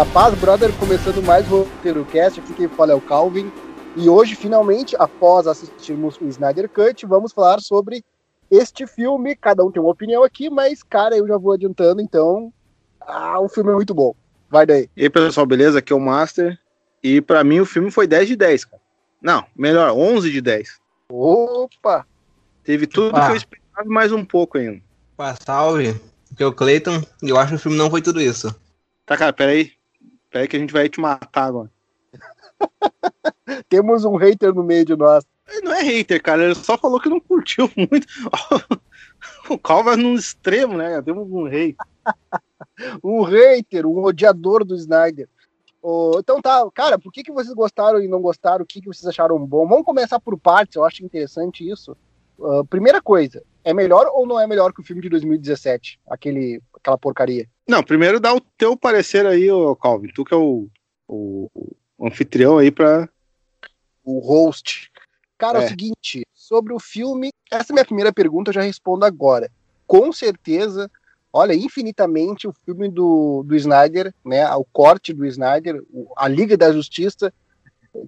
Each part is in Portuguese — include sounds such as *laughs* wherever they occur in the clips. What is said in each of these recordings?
Da paz, brother, começando mais o roteiro cast, aqui quem fala é o Calvin. E hoje, finalmente, após assistirmos o Snyder Cut, vamos falar sobre este filme. Cada um tem uma opinião aqui, mas, cara, eu já vou adiantando, então. Ah, o filme é muito bom. Vai daí. E aí, pessoal, beleza? Aqui é o Master. E para mim o filme foi 10 de 10, cara. Não, melhor, 11 de 10. Opa! Teve tudo que eu esperava mais um pouco ainda. Pá, salve. Aqui é o Clayton. E eu acho que o filme não foi tudo isso. Tá, cara, peraí. Peraí que a gente vai te matar agora. *laughs* Temos um hater no meio de nós. Ele não é hater, cara. Ele só falou que não curtiu muito. *laughs* o Cal vai num extremo, né? Temos um rei. *laughs* um hater, um odiador do Snyder. Oh, então tá, cara, por que, que vocês gostaram e não gostaram? O que, que vocês acharam bom? Vamos começar por partes, eu acho interessante isso. Uh, primeira coisa, é melhor ou não é melhor que o filme de 2017? Aquele, aquela porcaria? Não, primeiro dá o teu parecer aí, ô Calvin. Tu que é o, o, o anfitrião aí pra. O host. Cara, é. é o seguinte, sobre o filme, essa é a minha primeira pergunta, eu já respondo agora. Com certeza, olha, infinitamente o filme do, do Snyder, né, o corte do Snyder, a Liga da Justiça,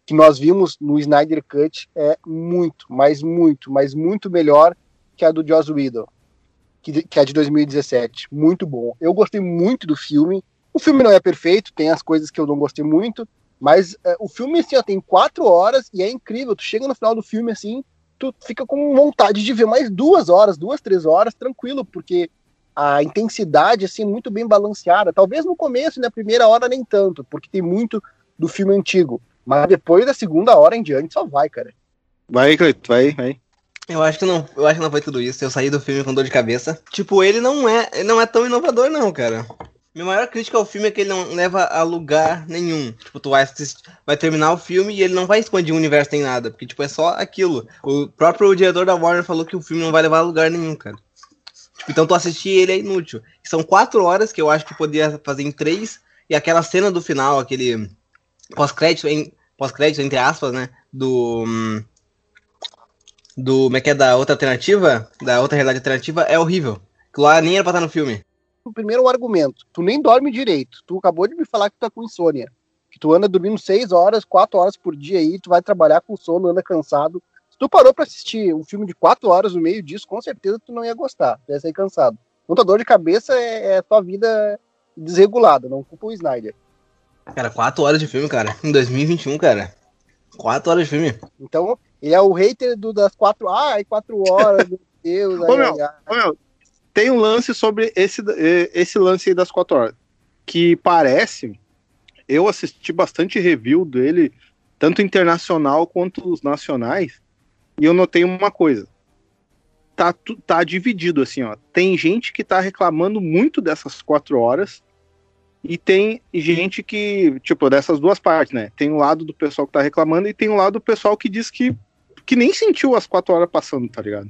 que nós vimos no Snyder Cut, é muito, mas muito, mas muito melhor que a do Joss Whedon, que, que é de 2017. Muito bom. Eu gostei muito do filme. O filme não é perfeito, tem as coisas que eu não gostei muito, mas é, o filme assim, ó, tem quatro horas e é incrível. Tu chega no final do filme assim, tu fica com vontade de ver mais duas horas, duas, três horas, tranquilo, porque a intensidade assim muito bem balanceada. Talvez no começo, na primeira hora nem tanto, porque tem muito do filme antigo. Mas depois da segunda hora em diante só vai, cara. Vai, Cleito, vai, vai. Eu acho que não, eu acho que não foi tudo isso. Eu saí do filme com dor de cabeça. Tipo, ele não é, ele não é tão inovador não, cara. Minha maior crítica ao filme é que ele não leva a lugar nenhum. Tipo, tu vai, assistir, vai terminar o filme e ele não vai expandir o universo nem nada. Porque, tipo, é só aquilo. O próprio diretor da Warner falou que o filme não vai levar a lugar nenhum, cara. Tipo, então tu assistir ele é inútil. São quatro horas que eu acho que podia fazer em três. E aquela cena do final, aquele pós-crédito, pós-crédito, entre aspas, né? Do. Do. Como é que é? Da outra alternativa? Da outra realidade alternativa é horrível. Lá nem era pra estar no filme. O primeiro argumento, tu nem dorme direito. Tu acabou de me falar que tu tá com insônia. Que tu anda dormindo seis horas, quatro horas por dia aí, tu vai trabalhar com sono, anda cansado. Se tu parou pra assistir um filme de quatro horas no meio disso, com certeza tu não ia gostar. Tu ia sair cansado. Muita dor de cabeça é, é tua vida desregulada, não culpa o Snyder. Cara, quatro horas de filme, cara. Em 2021, cara. Quatro horas de filme. Então, ele é o hater do, das quatro. Ai, quatro horas, meu *laughs* Deus. Ô, meu, ô, meu, tem um lance sobre esse, esse lance aí das quatro horas. Que parece. Eu assisti bastante review dele, tanto internacional quanto os nacionais. E eu notei uma coisa. Tá, tá dividido assim, ó. Tem gente que tá reclamando muito dessas quatro horas e tem gente que, tipo, dessas duas partes, né? Tem o lado do pessoal que tá reclamando e tem o lado do pessoal que diz que, que nem sentiu as quatro horas passando, tá ligado?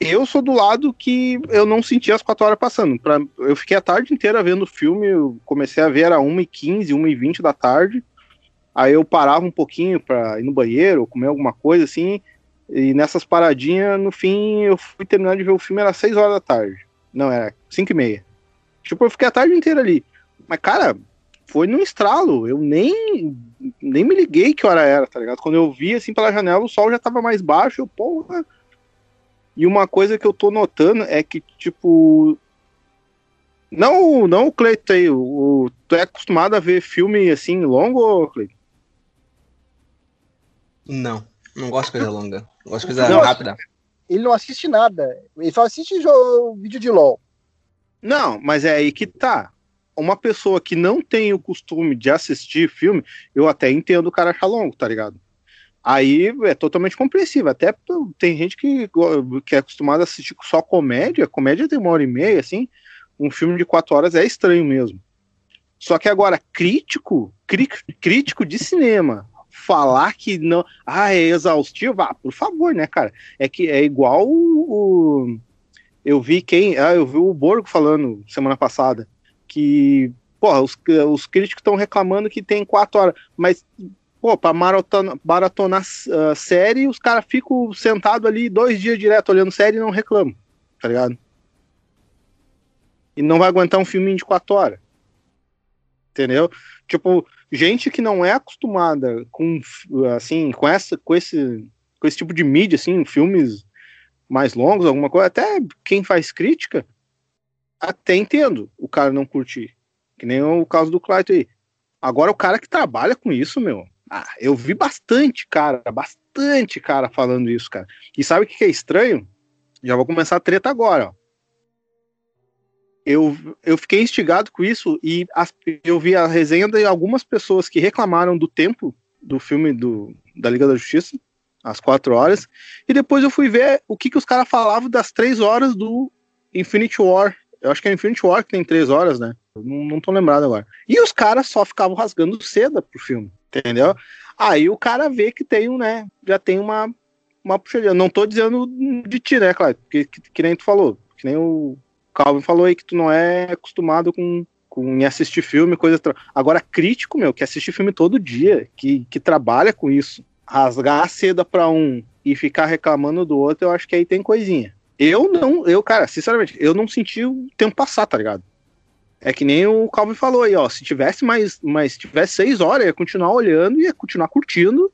Eu sou do lado que eu não senti as quatro horas passando. Pra, eu fiquei a tarde inteira vendo o filme, eu comecei a ver, era 1h15, 1h20 da tarde. Aí eu parava um pouquinho pra ir no banheiro, comer alguma coisa assim. E nessas paradinhas, no fim, eu fui terminar de ver o filme, era 6 horas da tarde. Não, era 5 e meia. Tipo, eu fiquei a tarde inteira ali. Mas, cara, foi num estralo. Eu nem, nem me liguei que hora era, tá ligado? Quando eu vi assim pela janela, o sol já tava mais baixo. Eu, porra. E uma coisa que eu tô notando é que, tipo. Não, não o Cleiton aí. O, tu é acostumado a ver filme assim longo, Cleiton? Não, não gosto de coisa longa. Gosto de coisa não, rápida. Ele não assiste nada. Ele só assiste jogo, vídeo de LOL. Não, mas é aí que tá. Uma pessoa que não tem o costume de assistir filme, eu até entendo o cara achar longo, tá ligado? Aí é totalmente compreensível. Até tem gente que, que é acostumada a assistir só comédia. Comédia tem uma hora e meia, assim. Um filme de quatro horas é estranho mesmo. Só que agora, crítico, crítico de cinema, falar que não. Ah, é exaustivo? Ah, por favor, né, cara? É que é igual o, eu vi quem. Ah, eu vi o Borgo falando semana passada que, pô, os, os críticos estão reclamando que tem quatro horas, mas, pô, pra maratonar, maratonar uh, série, os caras ficam sentados ali dois dias direto olhando série e não reclamam, tá ligado? E não vai aguentar um filminho de quatro horas. entendeu? Tipo, gente que não é acostumada com, assim, com, essa, com, esse, com esse tipo de mídia, assim, filmes mais longos, alguma coisa, até quem faz crítica, até entendo o cara não curtir. Que nem o caso do Clayton aí. Agora, o cara que trabalha com isso, meu, ah, eu vi bastante, cara, bastante cara falando isso, cara. E sabe o que é estranho? Já vou começar a treta agora, ó. Eu, eu fiquei instigado com isso e as, eu vi a resenha de algumas pessoas que reclamaram do tempo do filme do, da Liga da Justiça, às quatro horas, e depois eu fui ver o que, que os caras falavam das três horas do Infinity War. Eu acho que é Infinity War que tem três horas, né? Não, não tô lembrado agora. E os caras só ficavam rasgando seda pro filme, entendeu? Aí o cara vê que tem um, né? Já tem uma, uma puxadinha. Não tô dizendo de ti, né, claro? Que, que, que, nem tu falou. Que nem o Calvin falou aí que tu não é acostumado com, com assistir filme, coisa. Agora, crítico, meu, que assiste filme todo dia, que, que trabalha com isso. Rasgar a seda pra um e ficar reclamando do outro, eu acho que aí tem coisinha. Eu não, eu, cara, sinceramente, eu não senti o tempo passar, tá ligado? É que nem o Calvin falou aí, ó. Se tivesse mais, mais tivesse seis horas, ia continuar olhando, ia continuar curtindo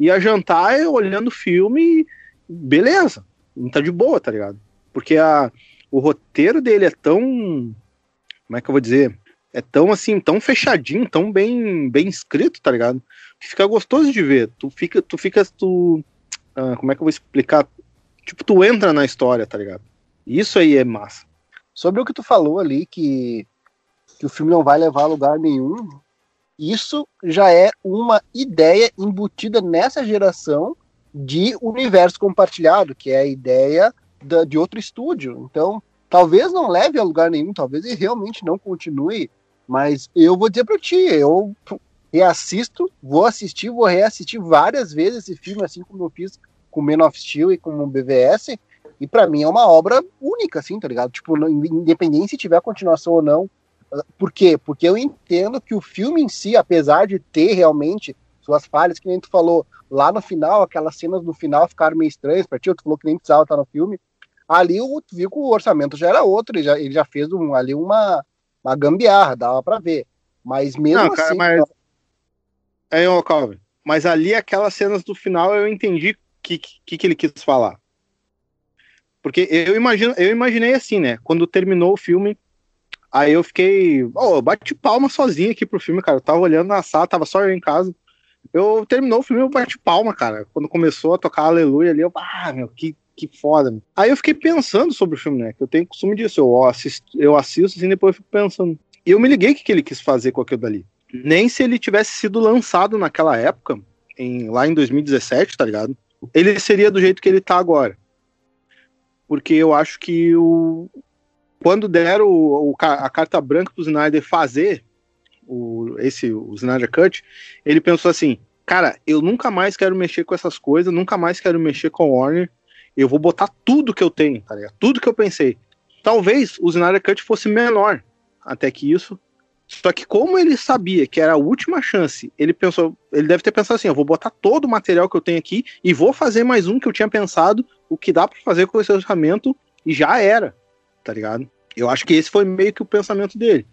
ia jantar olhando o filme, beleza, não tá de boa, tá ligado? Porque a, o roteiro dele é tão. Como é que eu vou dizer? É tão assim, tão fechadinho, tão bem, bem escrito, tá ligado? Fica gostoso de ver. Tu fica, tu fica, tu. Ah, como é que eu vou explicar? Tipo, tu entra na história, tá ligado? Isso aí é massa. Sobre o que tu falou ali, que, que o filme não vai levar a lugar nenhum, isso já é uma ideia embutida nessa geração de universo compartilhado, que é a ideia da, de outro estúdio. Então, talvez não leve a lugar nenhum, talvez ele realmente não continue, mas eu vou dizer para ti, eu reassisto, vou assistir, vou reassistir várias vezes esse filme, assim como eu fiz com Men of Steel e com o BVS, e para mim é uma obra única, assim, tá ligado? Tipo, independente se tiver continuação ou não, por quê? Porque eu entendo que o filme em si, apesar de ter realmente suas falhas, que nem tu falou, lá no final, aquelas cenas no final ficaram meio estranhas pra ti, tu falou que nem precisava estar no filme. Ali o, tu viu que o orçamento já era outro, ele já, ele já fez um, ali uma, uma gambiarra, dava pra ver. Mas mesmo Não, assim. Cara, mas... É, ô, Calvin, mas ali aquelas cenas do final eu entendi o que, que, que ele quis falar. Porque eu imagino, eu imaginei assim, né? Quando terminou o filme, Aí eu fiquei, oh, bate palma sozinho aqui pro filme, cara. Eu tava olhando na sala, tava só eu em casa. Eu terminou o filme, eu bati palma, cara. Quando começou a tocar Aleluia ali, eu, ah, meu, que, que foda. Meu. Aí eu fiquei pensando sobre o filme, né? Que eu tenho costume disso. Eu assisto, eu assisto assim, depois eu fico pensando. E eu me liguei o que, que ele quis fazer com aquilo dali. Nem se ele tivesse sido lançado naquela época, em, lá em 2017, tá ligado? Ele seria do jeito que ele tá agora. Porque eu acho que o, quando deram o, o, a carta branca para o Snyder fazer o, esse, o Snyder Cut, ele pensou assim: cara, eu nunca mais quero mexer com essas coisas, nunca mais quero mexer com o Warner, eu vou botar tudo que eu tenho, tá ligado? Tudo que eu pensei. Talvez o Snyder Cut fosse menor até que isso. Só que como ele sabia que era a última chance, ele pensou, ele deve ter pensado assim, eu vou botar todo o material que eu tenho aqui e vou fazer mais um que eu tinha pensado, o que dá para fazer com esse orçamento e já era tá ligado? Eu acho que esse foi meio que o pensamento dele.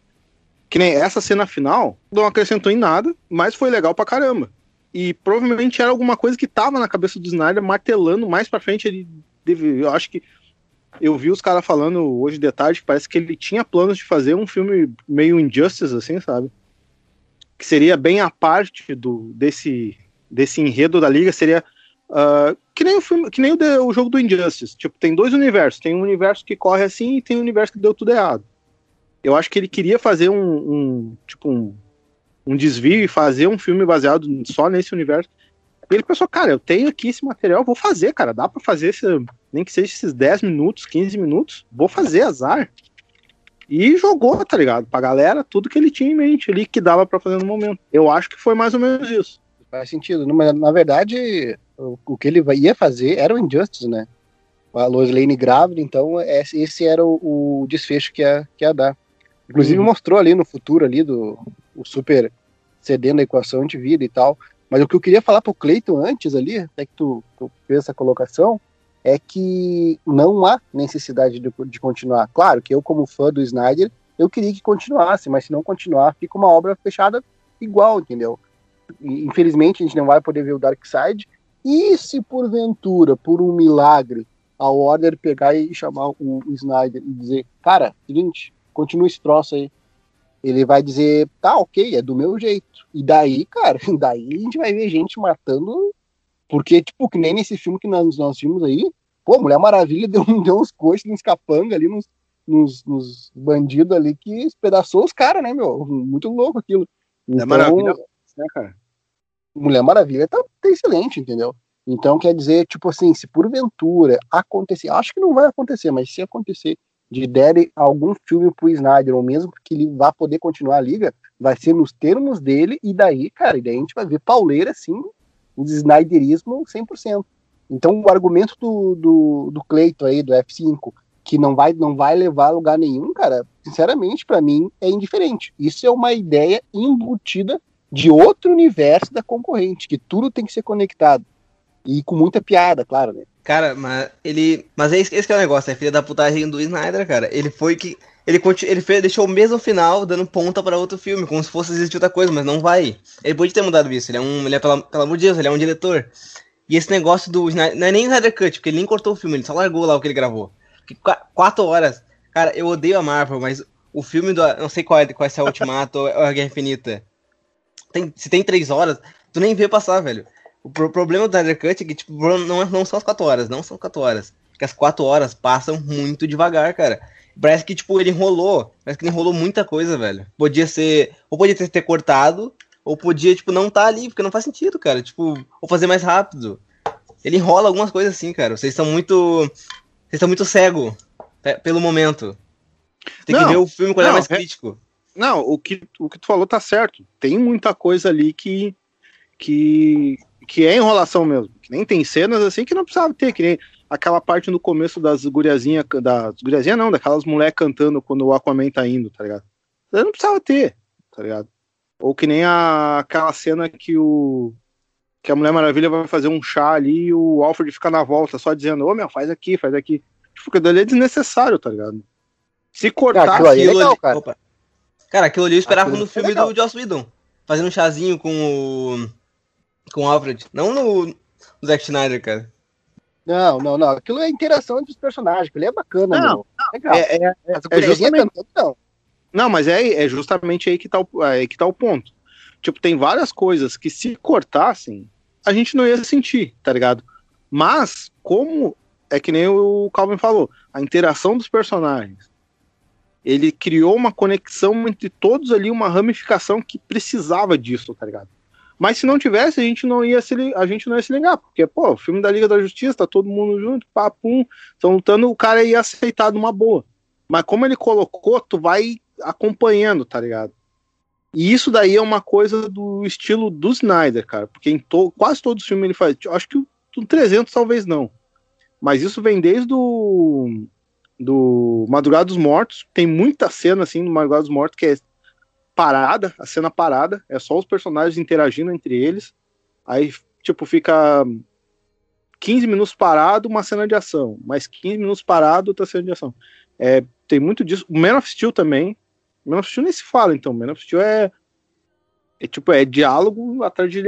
Que nem essa cena final não acrescentou em nada, mas foi legal pra caramba. E provavelmente era alguma coisa que tava na cabeça do Snyder martelando mais pra frente. Ele deve, eu acho que eu vi os caras falando hoje de tarde que parece que ele tinha planos de fazer um filme meio Injustice, assim, sabe? Que seria bem a parte do, desse, desse enredo da liga, seria Uh, que nem o filme, que nem o, de, o, jogo do Injustice. Tipo, tem dois universos. Tem um universo que corre assim e tem um universo que deu tudo errado. Eu acho que ele queria fazer um, um tipo um, um desvio e fazer um filme baseado só nesse universo. E ele pensou, cara, eu tenho aqui esse material, vou fazer, cara. Dá para fazer esse, nem que seja esses 10 minutos, 15 minutos, vou fazer azar. E jogou, tá ligado? Pra galera, tudo que ele tinha em mente ali que dava para fazer no momento. Eu acho que foi mais ou menos isso. Faz sentido. Mas, na verdade, o, que ele ia fazer era o Injustice, né? A Lois Lane grávida, então esse era o, o desfecho que ia, que ia dar. Inclusive uhum. mostrou ali no futuro ali do o super cedendo a equação de vida e tal. Mas o que eu queria falar pro Cleiton antes ali, até que tu, tu fez essa colocação, é que não há necessidade de, de, continuar. Claro que eu, como fã do Snyder, eu queria que continuasse, mas se não continuar, fica uma obra fechada igual, entendeu? Infelizmente a gente não vai poder ver o Dark Side. E se porventura, por um milagre, a Warner pegar e chamar o, Snyder e dizer, cara, seguinte, continua esse troço aí. Ele vai dizer, tá, ok, é do meu jeito. E daí, cara, *laughs* daí a gente vai ver gente matando. Porque, tipo, que nem nesse filme que nós, nós vimos aí, pô, Mulher Maravilha *laughs* deu, deu uns coices, uns capanga ali, nos, nos, nos bandidos ali que espedaçou os caras, né, meu? Muito louco aquilo. Então, Mulher Maravilha, né, cara? Mulher Maravilha tá, tá excelente, entendeu? Então, quer dizer, tipo assim, se porventura acontecer, acho que não vai acontecer, mas se acontecer de derem algum filme pro Snyder, ou mesmo que ele vá poder continuar a liga, vai ser nos termos dele, e daí, cara, e daí a gente vai ver pauleira, assim, o Snyderismo 100%. Então, o argumento do, do, do Cleito aí, do F5, que não vai, não vai levar a lugar nenhum, cara, sinceramente, para mim, é indiferente. Isso é uma ideia embutida de outro universo da concorrente, que tudo tem que ser conectado. E com muita piada, claro, né? Cara, mas ele. Mas esse, esse que é o negócio, é filha da putagem do Snyder, cara. Ele foi que. Ele, ele fez, deixou o mesmo final, dando ponta para outro filme, como se fosse existir outra coisa, mas não vai. Ele pode ter mudado isso. Ele é um. Ele é, pela, pelo amor de Deus, ele é um diretor. E esse negócio do. Não é nem Snyder Cut, porque ele nem cortou o filme, ele só largou lá o que ele gravou. Quatro horas. Cara, eu odeio a Marvel, mas o filme do. Não sei qual é, qual é se é o Ultimato ou a Guerra Infinita. Tem, se tem três horas, tu nem vê passar, velho. O pro problema do Snyder Cut é que, tipo, não, não são as 4 horas, não são 4 horas. Porque as 4 horas passam muito devagar, cara. Parece que, tipo, ele enrolou. Parece que ele enrolou muita coisa, velho. Podia ser. Ou podia ter, ter cortado, ou podia, tipo, não tá ali, porque não faz sentido, cara. Tipo, ou fazer mais rápido. Ele enrola algumas coisas assim, cara. Vocês são muito. Vocês estão muito cego pelo momento. Tem não, que ver o filme com olhar mais é... crítico. Não, o que, o que tu falou tá certo. Tem muita coisa ali que. que que é enrolação mesmo. Que nem tem cenas assim que não precisava ter, que nem aquela parte no começo das guriazinhas, das guriazinhas não, daquelas mulheres cantando quando o Aquaman tá indo, tá ligado? Não precisava ter, tá ligado? Ou que nem a, aquela cena que o que a Mulher Maravilha vai fazer um chá ali e o Alfred fica na volta só dizendo, ô meu, faz aqui, faz aqui. Tipo, aquilo ali é desnecessário, tá ligado? Se cortar aquilo, ali é legal, ali... cara. Opa. Cara, aquilo ali eu esperava aquilo no filme do Joss Whedon. Fazendo um chazinho com o com o Alfred. Não no, no Zack Snyder, cara. Não, não, não. Aquilo é interação entre os personagens. Aquilo é bacana, não, meu. Legal. É, é, é, é justamente... cantando, não. Não, mas é, é justamente aí que, tá o, aí que tá o ponto. Tipo, tem várias coisas que se cortassem, a gente não ia sentir, tá ligado? Mas, como é que nem o Calvin falou, a interação dos personagens, ele criou uma conexão entre todos ali, uma ramificação que precisava disso, tá ligado? Mas se não tivesse, a gente não ia se, a gente não ia se ligar, porque, pô, o filme da Liga da Justiça, tá todo mundo junto, papum, estão lutando, o cara ia aceitar numa boa. Mas como ele colocou, tu vai acompanhando, tá ligado? E isso daí é uma coisa do estilo do Snyder, cara, porque em to, quase todos os filmes ele faz, acho que o 300 talvez não. Mas isso vem desde o do Madrugada dos Mortos, tem muita cena assim no Madrugada dos Mortos que é parada, a cena parada, é só os personagens interagindo entre eles. Aí, tipo, fica 15 minutos parado, uma cena de ação. Mais 15 minutos parado, outra cena de ação. É, tem muito disso. O Man of Steel também. Man of Steel nem se fala, então. Man of Steel é, é tipo, é diálogo atrás de.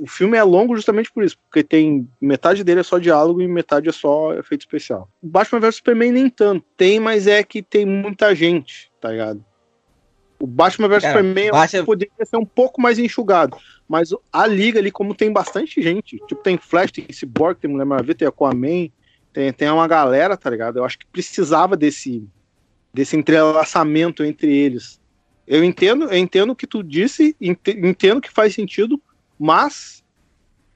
O filme é longo justamente por isso, porque tem metade dele é só diálogo e metade é só efeito especial. O Batman vs Superman nem tanto. Tem, mas é que tem muita gente, tá ligado? O Batman vs Superman Batman... poderia ser um pouco mais enxugado. Mas a liga ali, como tem bastante gente, tipo, tem Flash, tem Cyborg, tem Mulher Maravilha, tem Aquaman, tem, tem uma galera, tá ligado? Eu acho que precisava desse, desse entrelaçamento entre eles. Eu entendo, eu entendo o que tu disse, entendo que faz sentido, mas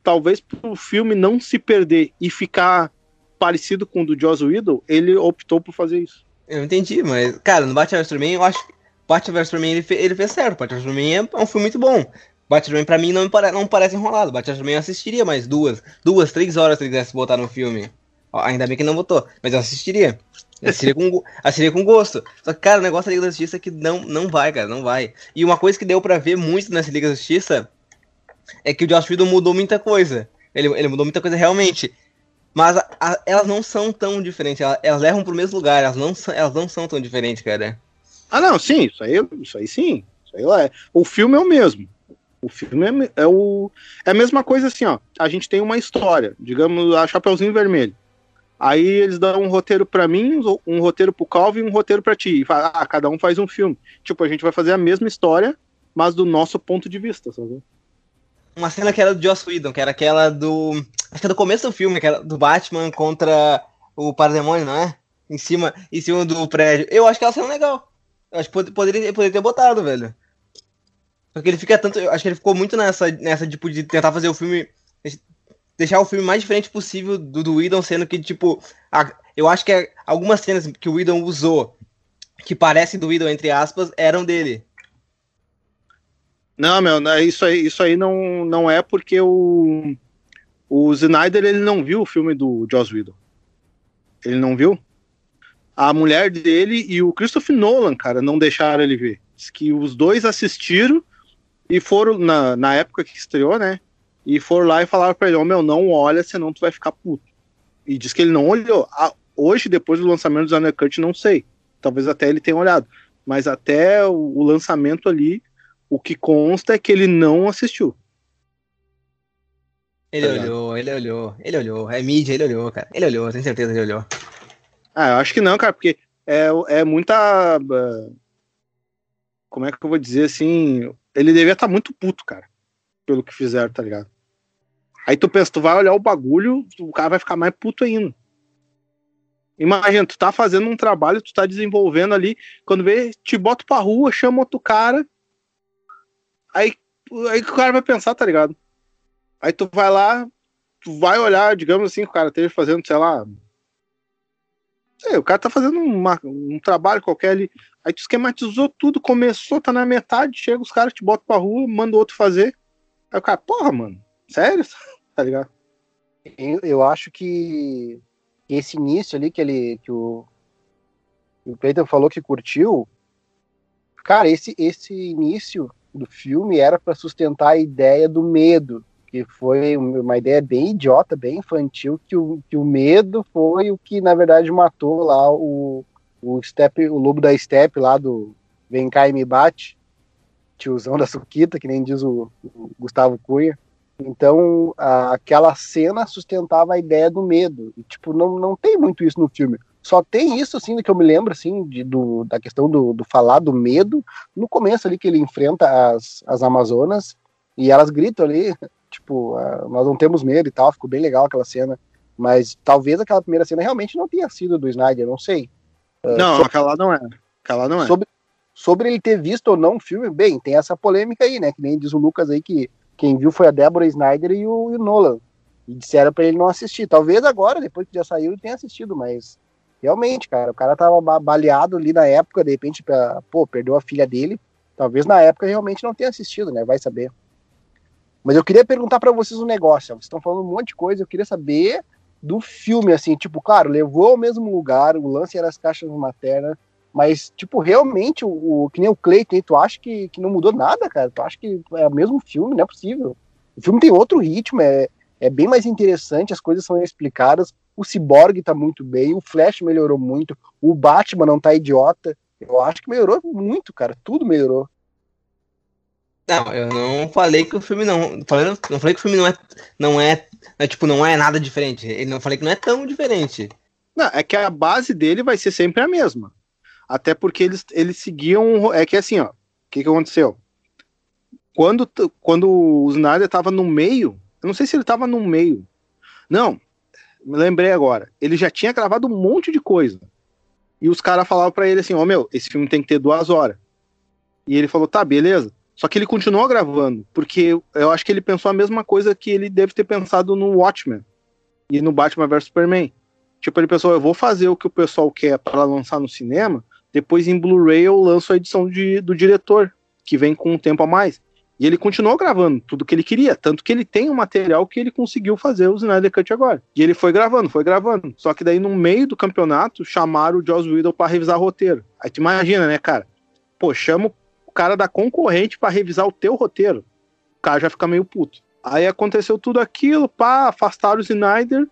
talvez pro filme não se perder e ficar parecido com o do Joss Whedon, ele optou por fazer isso. Eu entendi, mas, cara, no Batman vs Superman, eu acho que Batman vs Superman ele, ele fez certo. Batman vs Superman é um filme muito bom. Batman pra mim não, pare, não parece enrolado. Batman Superman eu assistiria mais duas, duas, três horas se ele quisesse botar no filme. Ainda bem que não botou, mas eu assistiria. Assistiria com, assistiria com gosto. Só que, cara, o negócio da Liga da Justiça é que não, não vai, cara, não vai. E uma coisa que deu pra ver muito nessa Liga da Justiça é que o Josh Whedon mudou muita coisa. Ele, ele mudou muita coisa realmente. Mas a, a, elas não são tão diferentes. Elas, elas levam pro mesmo lugar. Elas não, elas não são tão diferentes, cara. Ah, não, sim, isso aí, isso aí sim. Isso aí é. O filme é o mesmo. O filme é, é, o, é a mesma coisa assim, ó. A gente tem uma história, digamos, a Chapeuzinho Vermelho. Aí eles dão um roteiro para mim, um roteiro pro Calvin e um roteiro para ti. E fala, ah, cada um faz um filme. Tipo, a gente vai fazer a mesma história, mas do nosso ponto de vista, sabe? Uma cena que era do Joss Whedon, que era aquela do. Acho que é do começo do filme, que era do Batman contra o Parademônio, não é? Em cima, em cima do prédio. Eu acho que ela cena legal. Eu acho que poderia, poderia ter botado, velho. Porque ele fica tanto. Eu acho que ele ficou muito nessa, nessa tipo, de tentar fazer o filme deixar o filme mais diferente possível do, do Whedon, sendo que, tipo, a, eu acho que é, algumas cenas que o Whedon usou, que parecem do Whedon, entre aspas, eram dele. Não, meu, isso aí, isso aí não, não é porque o, o Snyder ele não viu o filme do Joss Whedon. Ele não viu? A mulher dele e o Christopher Nolan, cara, não deixaram ele ver. Diz que os dois assistiram e foram, na, na época que estreou, né? E foram lá e falaram pra ele, oh, meu, não olha, senão tu vai ficar puto. E diz que ele não olhou. Ah, hoje, depois do lançamento do Snyder Cut, não sei. Talvez até ele tenha olhado. Mas até o, o lançamento ali, o que consta é que ele não assistiu. Ele tá olhou, ele olhou, ele olhou. É mídia, ele olhou, cara. Ele olhou, tenho certeza que ele olhou. Ah, eu acho que não, cara, porque é, é muita. Uh, como é que eu vou dizer assim? Ele devia estar tá muito puto, cara pelo que fizeram, tá ligado? Aí tu pensa, tu vai olhar o bagulho, o cara vai ficar mais puto ainda. Imagina, tu tá fazendo um trabalho, tu tá desenvolvendo ali, quando vê, te bota pra rua, chama outro cara, aí, aí o cara vai pensar, tá ligado? Aí tu vai lá, tu vai olhar, digamos assim, o cara esteja fazendo, sei lá. Sei, o cara tá fazendo uma, um trabalho qualquer ali. Aí tu esquematizou tudo, começou, tá na metade, chega os caras, te botam pra rua, manda outro fazer. Aí o cara, porra, mano, sério? *laughs* tá ligado? Eu, eu acho que esse início ali que ele. que o, o falou que curtiu. Cara, esse, esse início do filme era para sustentar a ideia do medo, que foi uma ideia bem idiota, bem infantil, que o, que o medo foi o que na verdade matou lá o, o Step, o lobo da Step lá do Vem cá e me bate, tiozão da Suquita, que nem diz o, o Gustavo Cunha. Então, a, aquela cena sustentava a ideia do medo. E, tipo, não, não tem muito isso no filme. Só tem isso, assim, do que eu me lembro, assim, de, do, da questão do, do falar do medo, no começo ali que ele enfrenta as, as Amazonas, e elas gritam ali, *laughs* tipo, uh, nós não temos medo e tal, ficou bem legal aquela cena. Mas talvez aquela primeira cena realmente não tenha sido do Snyder, não sei. Uh, não, sobre, aquela não é. Aquela não é. Sobre, Sobre ele ter visto ou não o filme, bem, tem essa polêmica aí, né? Que nem diz o Lucas aí que quem viu foi a Deborah Snyder e o, e o Nolan. E disseram para ele não assistir. Talvez agora, depois que já saiu, tenha assistido, mas realmente, cara, o cara tava baleado ali na época, de repente, pra, pô, perdeu a filha dele. Talvez na época realmente não tenha assistido, né? Vai saber. Mas eu queria perguntar para vocês um negócio. Vocês estão falando um monte de coisa, eu queria saber do filme, assim, tipo, claro, levou ao mesmo lugar, o lance era as caixas maternas, mas, tipo, realmente, o, o que nem o Clayton, tu acha que, que não mudou nada, cara? Tu acha que é o mesmo filme? Não é possível. O filme tem outro ritmo, é, é bem mais interessante, as coisas são explicadas. O Cyborg tá muito bem, o Flash melhorou muito, o Batman não tá idiota. Eu acho que melhorou muito, cara. Tudo melhorou. Não, eu não falei que o filme não. Falei, não falei que o filme não é. Não é, é. Tipo, não é nada diferente. Ele não falei que não é tão diferente. Não, é que a base dele vai ser sempre a mesma. Até porque eles, eles seguiam. É que assim, ó. O que, que aconteceu? Quando, quando o Snyder tava no meio. Eu não sei se ele tava no meio. Não, me lembrei agora. Ele já tinha gravado um monte de coisa. E os caras falavam para ele assim: Ó, oh, meu, esse filme tem que ter duas horas. E ele falou: tá, beleza. Só que ele continuou gravando, porque eu acho que ele pensou a mesma coisa que ele deve ter pensado no Watchmen e no Batman vs Superman. Tipo, ele pensou: eu vou fazer o que o pessoal quer para lançar no cinema, depois em Blu-ray eu lanço a edição de, do diretor, que vem com um tempo a mais. E ele continuou gravando tudo que ele queria, tanto que ele tem um material que ele conseguiu fazer o Snyder Cut agora. E ele foi gravando, foi gravando. Só que daí no meio do campeonato chamaram o Joss Whedon para revisar o roteiro. Aí tu imagina, né, cara? Pô, chama o cara da concorrente para revisar o teu roteiro. O cara já fica meio puto. Aí aconteceu tudo aquilo, pá, afastaram o Snyder.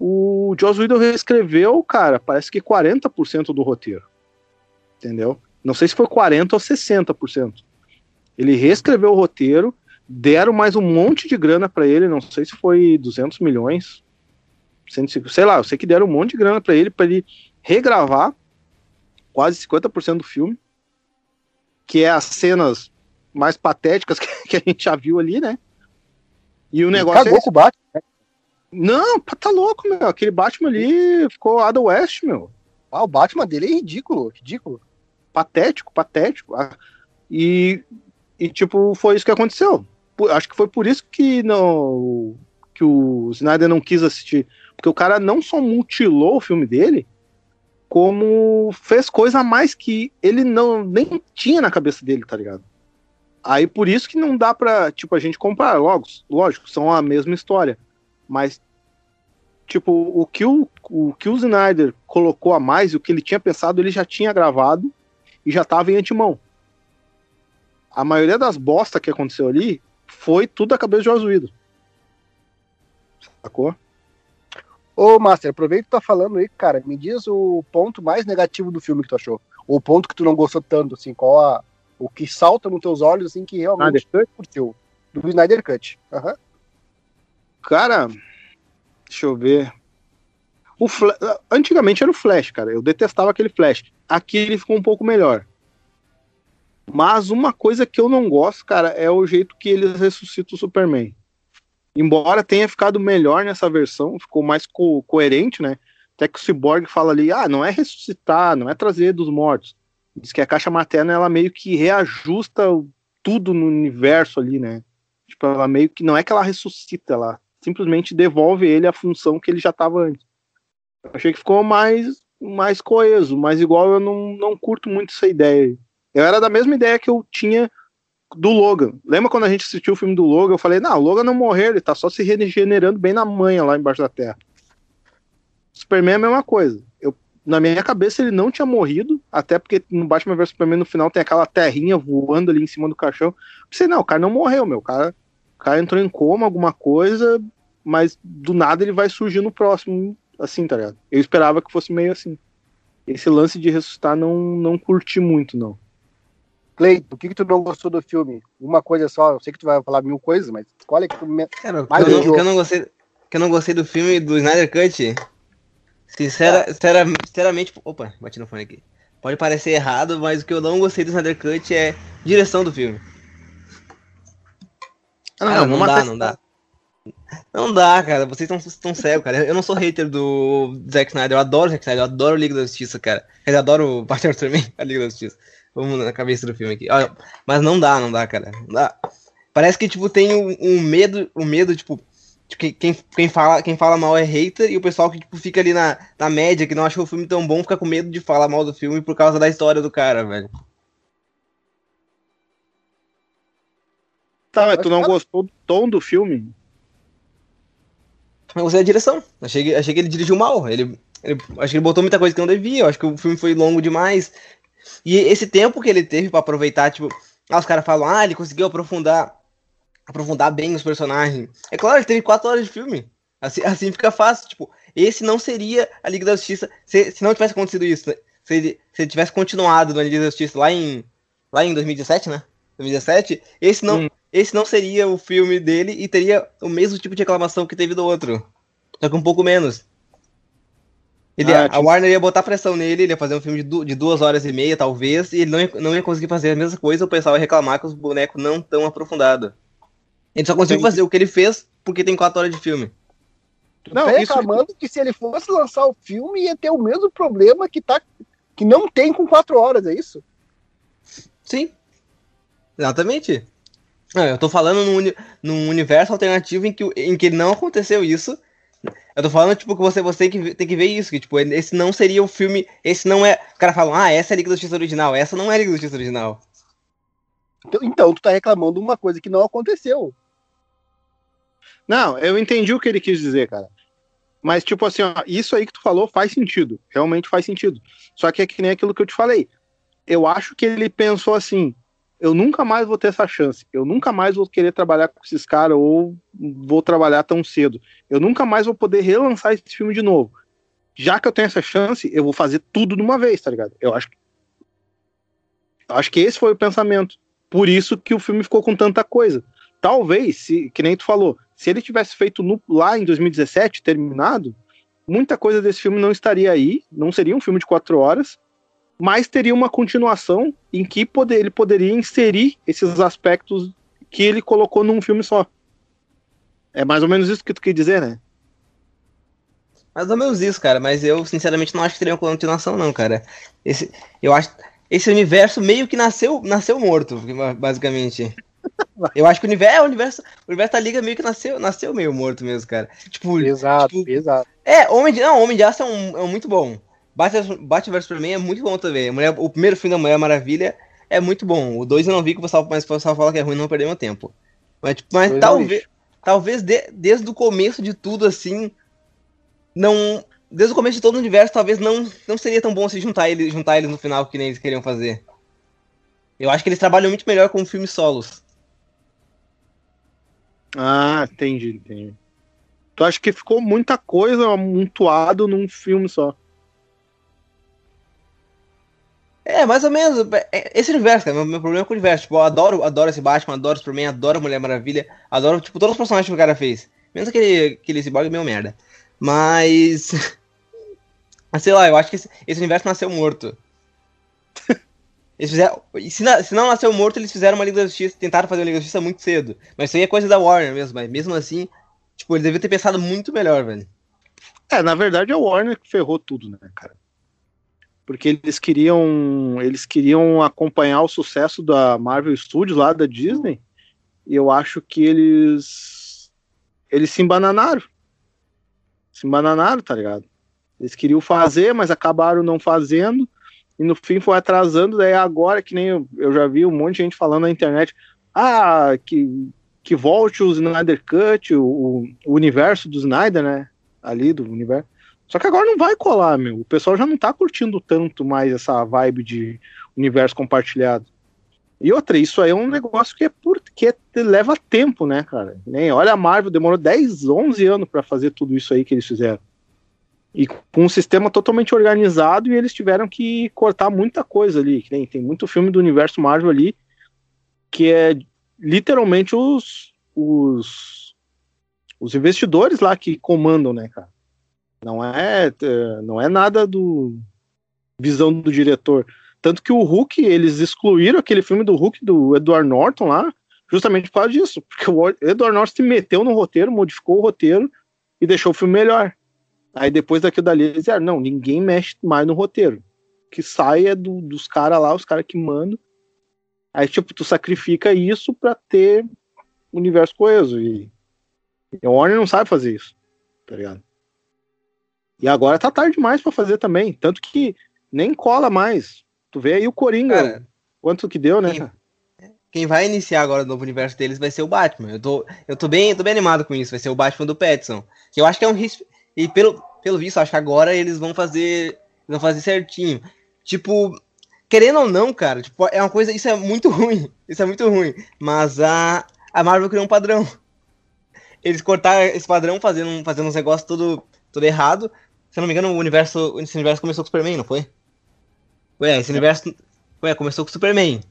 O Joss Whedon reescreveu, cara, parece que 40% do roteiro entendeu? Não sei se foi 40% ou 60%. Ele reescreveu o roteiro, deram mais um monte de grana para ele, não sei se foi 200 milhões, sei lá, eu sei que deram um monte de grana para ele, para ele regravar quase 50% do filme, que é as cenas mais patéticas *laughs* que, a gente já viu ali, né? E o negócio Cagou é com o Batman. Né? Não, tá louco, meu. Aquele Batman ali ficou Ada West, meu. Ah, o Batman dele é ridículo, ridículo. Patético, patético. Ah, e, e tipo, foi isso que aconteceu. Acho que foi por isso que não que o Snyder não quis assistir. Porque o cara não só mutilou o filme dele, como fez coisa a mais que ele não nem tinha na cabeça dele, tá ligado? Aí por isso que não dá pra, tipo, a gente comparar. Logo, lógico, são a mesma história. Mas, tipo, o que o, o que o Snyder colocou a mais o que ele tinha pensado, ele já tinha gravado e já tava em antemão. A maioria das bostas que aconteceu ali foi tudo a cabeça de Josuído. Sacou? Ô, Master, aproveita que tu tá falando aí, cara. Me diz o ponto mais negativo do filme que tu achou. O ponto que tu não gostou tanto, assim, qual a, o que salta nos teus olhos, assim, que realmente Snyder curtiu. Do Snyder Cut. Uhum. Cara, deixa eu ver. O Antigamente era o Flash, cara. Eu detestava aquele Flash. Aqui ele ficou um pouco melhor. Mas uma coisa que eu não gosto, cara, é o jeito que eles ressuscitam o Superman. Embora tenha ficado melhor nessa versão, ficou mais co coerente, né? Até que o Cyborg fala ali, ah, não é ressuscitar, não é trazer dos mortos. Diz que a caixa materna, ela meio que reajusta tudo no universo ali, né? Tipo, ela meio que, não é que ela ressuscita, ela simplesmente devolve ele a função que ele já estava antes. Achei que ficou mais, mais coeso, mas igual eu não, não curto muito essa ideia. Eu era da mesma ideia que eu tinha do Logan. Lembra quando a gente assistiu o filme do Logan? Eu falei, não, o Logan não morreu, ele tá só se regenerando bem na manha lá embaixo da terra. Superman é a mesma coisa. Eu, na minha cabeça ele não tinha morrido, até porque no Batman vs Superman no final tem aquela terrinha voando ali em cima do caixão. Eu pensei, não, o cara não morreu, meu. O cara, o cara entrou em coma, alguma coisa, mas do nada ele vai surgir no próximo, assim, tá ligado? Eu esperava que fosse meio assim. Esse lance de ressuscitar não, não curti muito, não. Cleiton, o que, que tu não gostou do filme? Uma coisa só, eu sei que tu vai falar mil coisas, mas qual é que tu me... Cara, mais que eu, não, que eu não gostei que eu não gostei do filme do Snyder Cut. Sincera, é. sincera, sinceramente, opa, bati no fone aqui. Pode parecer errado, mas o que eu não gostei do Snyder Cut é direção do filme. Ah, não, não, não dá, não dá. Não dá, cara. Vocês estão cegos, cara. Eu não sou hater do Zack Snyder. Eu adoro o Zack Snyder. Eu adoro Liga da Justiça, cara. Eu adoro o Batman também, a Liga da Justiça. Vamos na cabeça do filme aqui. Olha, mas não dá, não dá, cara. Não dá. Parece que, tipo, tem um, um medo, um medo, tipo, quem, quem, fala, quem fala mal é hater e o pessoal que tipo, fica ali na, na média, que não achou o filme tão bom, fica com medo de falar mal do filme por causa da história do cara, velho. Tá, mas tu não gostou do tom do filme? Eu gostei da direção. Achei, achei que ele dirigiu mal. Ele, ele, acho que ele botou muita coisa que não devia. Acho que o filme foi longo demais. E esse tempo que ele teve para aproveitar, tipo, ah, os caras falam, ah, ele conseguiu aprofundar aprofundar bem os personagens. É claro, ele teve quatro horas de filme. Assim, *laughs* assim fica fácil. Tipo, esse não seria a Liga da Justiça se, se não tivesse acontecido isso. Né? Se, ele, se ele tivesse continuado na Liga da Justiça lá em, lá em 2017, né? 2017, esse não, hum. Esse não seria o filme dele e teria o mesmo tipo de reclamação que teve do outro. Só que um pouco menos. Ele, ah, a Warner ia botar pressão nele, ele ia fazer um filme de, du de, duas horas e meia, talvez, e ele não ia, não ia conseguir fazer a mesma coisa, o pessoal ia reclamar que os bonecos não tão aprofundados. Ele só conseguiu fazer o que ele fez porque tem quatro horas de filme. Não, tá reclamando isso... que se ele fosse lançar o filme ia ter o mesmo problema que, tá, que não tem com quatro horas, é isso? Sim. Exatamente. Eu tô falando num, uni num universo alternativo em que, em que não aconteceu isso eu tô falando, tipo, que você, você tem, que, tem que ver isso, que, tipo, esse não seria o filme. Esse não é. O cara fala, ah, essa é a Liga da Justiça original, essa não é a Liga da Justiça original. Então, então, tu tá reclamando uma coisa que não aconteceu. Não, eu entendi o que ele quis dizer, cara. Mas, tipo assim, ó, isso aí que tu falou faz sentido. Realmente faz sentido. Só que é que nem aquilo que eu te falei. Eu acho que ele pensou assim: eu nunca mais vou ter essa chance. Eu nunca mais vou querer trabalhar com esses caras ou vou trabalhar tão cedo. Eu nunca mais vou poder relançar esse filme de novo. Já que eu tenho essa chance, eu vou fazer tudo de uma vez, tá ligado? Eu acho que. Acho que esse foi o pensamento. Por isso que o filme ficou com tanta coisa. Talvez, se, que nem tu falou, se ele tivesse feito no, lá em 2017, terminado, muita coisa desse filme não estaria aí, não seria um filme de quatro horas, mas teria uma continuação em que poder, ele poderia inserir esses aspectos que ele colocou num filme só. É mais ou menos isso que tu quer dizer, né? Mais ou menos isso, cara, mas eu sinceramente não acho que teria uma continuação, não, cara. Esse, eu acho esse universo meio que nasceu, nasceu morto, basicamente. *laughs* Eu acho que o universo, é, o universo, o universo da Liga meio que nasceu, nasceu meio morto mesmo, cara. Tipo, exato, tipo, exato. É, Homem de, não, Homem de Aço é, um, é um muito bom. Batman vs Superman é muito bom também. Mulher, o primeiro filme da Mulher Maravilha é muito bom. O 2 eu não vi que o pessoal, mas o pessoal fala que é ruim, não perdeu meu tempo. Mas, tipo, mas talvez, talvez de, desde o começo de tudo, assim, não. Desde o começo de todo o universo, talvez não, não seria tão bom se juntar eles, juntar eles no final que nem eles queriam fazer. Eu acho que eles trabalham muito melhor com filmes solos. Ah, entendi, entendi. Tu acha que ficou muita coisa amontoado num filme só? É, mais ou menos. É, esse universo, cara. Meu, meu problema é com o universo. Tipo, eu adoro, adoro esse Batman, adoro Superman, adoro Mulher Maravilha, adoro, tipo, todos os personagens que o cara fez. Menos aquele, aquele cyborg meio merda. Mas. *laughs* Sei lá, eu acho que esse, esse universo nasceu morto. *laughs* Eles fizeram, se, na, se, não nasceu morto, eles fizeram uma Liga da Justiça, tentaram fazer uma Liga da Justiça muito cedo. Mas isso aí é coisa da Warner mesmo, mas mesmo assim, tipo, eles deviam ter pensado muito melhor, velho. É, na verdade é a Warner que ferrou tudo, né, cara? Porque eles queriam, eles queriam acompanhar o sucesso da Marvel Studios lá da Disney, e eu acho que eles eles se embananaram. Se embananaram, tá ligado? Eles queriam fazer, mas acabaram não fazendo e no fim foi atrasando, daí agora, que nem eu, eu já vi um monte de gente falando na internet, ah, que, que volte o Snyder Cut, o, o universo do Snyder, né, ali do universo. Só que agora não vai colar, meu. O pessoal já não tá curtindo tanto mais essa vibe de universo compartilhado. E outra, isso aí é um negócio que é porque leva tempo, né, cara? Nem olha a Marvel demorou 10, 11 anos para fazer tudo isso aí que eles fizeram e com um sistema totalmente organizado e eles tiveram que cortar muita coisa ali. Tem, tem muito filme do universo Marvel ali que é literalmente os, os, os investidores lá que comandam, né, cara? Não é, não é nada do visão do diretor. Tanto que o Hulk, eles excluíram aquele filme do Hulk do Edward Norton lá, justamente por causa disso. Porque o Edward Norton se meteu no roteiro, modificou o roteiro e deixou o filme melhor. Aí depois daquilo dali, eles disseram, não, ninguém mexe mais no roteiro. O que sai é do, dos caras lá, os caras que mandam. Aí, tipo, tu sacrifica isso pra ter universo coeso. E, e a Warner não sabe fazer isso, tá ligado? E agora tá tarde demais para fazer também. Tanto que nem cola mais. Tu vê aí o Coringa, cara, quanto que deu, né? Quem, quem, vai iniciar agora o novo universo deles vai ser o Batman. Eu tô, eu tô, bem, tô bem animado com isso. Vai ser o Batman do Petson. Que eu acho que é um risco e pelo, pelo visto, acho que agora eles vão fazer. Vão fazer certinho. Tipo, querendo ou não, cara, tipo, é uma coisa. Isso é muito *laughs* ruim. Isso é muito ruim. Mas a, a Marvel criou um padrão. Eles cortaram esse padrão fazendo, fazendo uns negócios tudo, tudo errado. Se não me engano, o universo, esse universo começou com o Superman, não foi? Ué, esse é. universo. Ué, começou com o Superman.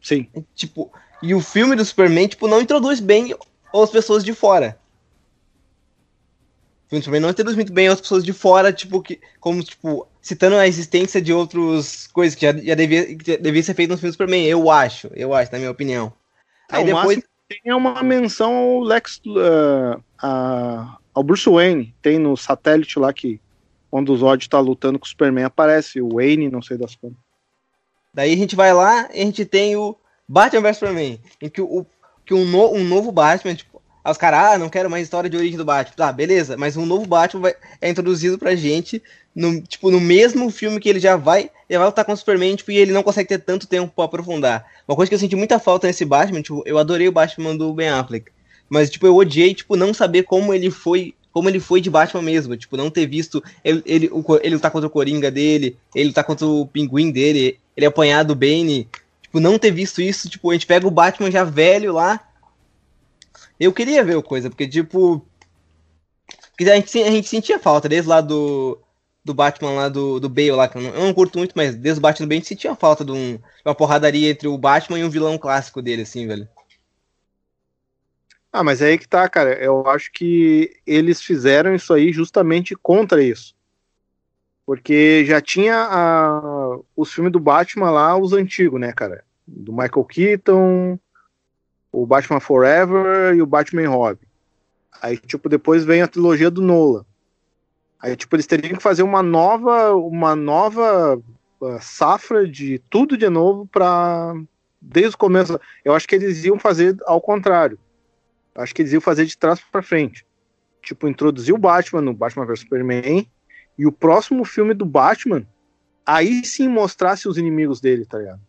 Sim. Tipo, e o filme do Superman, tipo, não introduz bem as pessoas de fora filme também não introduz muito bem as pessoas de fora, tipo, que, como, tipo, citando a existência de outras coisas que já, já, devia, que devia ser feito nos filmes Superman, eu acho, eu acho, na minha opinião. Aí é, depois. Tem uma menção ao Lex. Uh, a, ao Bruce Wayne. Tem no satélite lá que. Quando o Zod tá lutando com o Superman, aparece o Wayne, não sei das quantas. Daí a gente vai lá e a gente tem o Batman vs Superman. Em que, o, que um, no, um novo Batman, tipo, os caras, ah, não quero mais história de origem do Batman. Tá, beleza, mas um novo Batman vai, é introduzido pra gente no, tipo, no mesmo filme que ele já vai, ele vai lutar com o Superman, tipo, e ele não consegue ter tanto tempo pra aprofundar. Uma coisa que eu senti muita falta nesse Batman, tipo, eu adorei o Batman do Ben Affleck. Mas, tipo, eu odiei, tipo, não saber como ele foi. Como ele foi de Batman mesmo, tipo, não ter visto ele, ele, ele lutar contra o Coringa dele, ele lutar contra o Pinguim dele, ele apanhar do Bane, tipo, não ter visto isso, tipo, a gente pega o Batman já velho lá, eu queria ver o coisa, porque, tipo. A gente, a gente sentia falta, desde lá do. do Batman lá do, do Bale lá, que eu não, eu não curto muito, mas desde o Batman do Bale sentia uma falta de, um, de uma porradaria entre o Batman e um vilão clássico dele, assim, velho. Ah, mas é aí que tá, cara. Eu acho que eles fizeram isso aí justamente contra isso. Porque já tinha a, os filmes do Batman lá, os antigos, né, cara? Do Michael Keaton, o Batman Forever e o Batman Robin. Aí, tipo, depois vem a trilogia do Nolan. Aí, tipo, eles teriam que fazer uma nova, uma nova uh, safra de tudo de novo para desde o começo. Eu acho que eles iam fazer ao contrário. Acho que eles iam fazer de trás para frente. Tipo, introduzir o Batman no Batman vs Superman e o próximo filme do Batman, aí sim mostrasse os inimigos dele, tá ligado?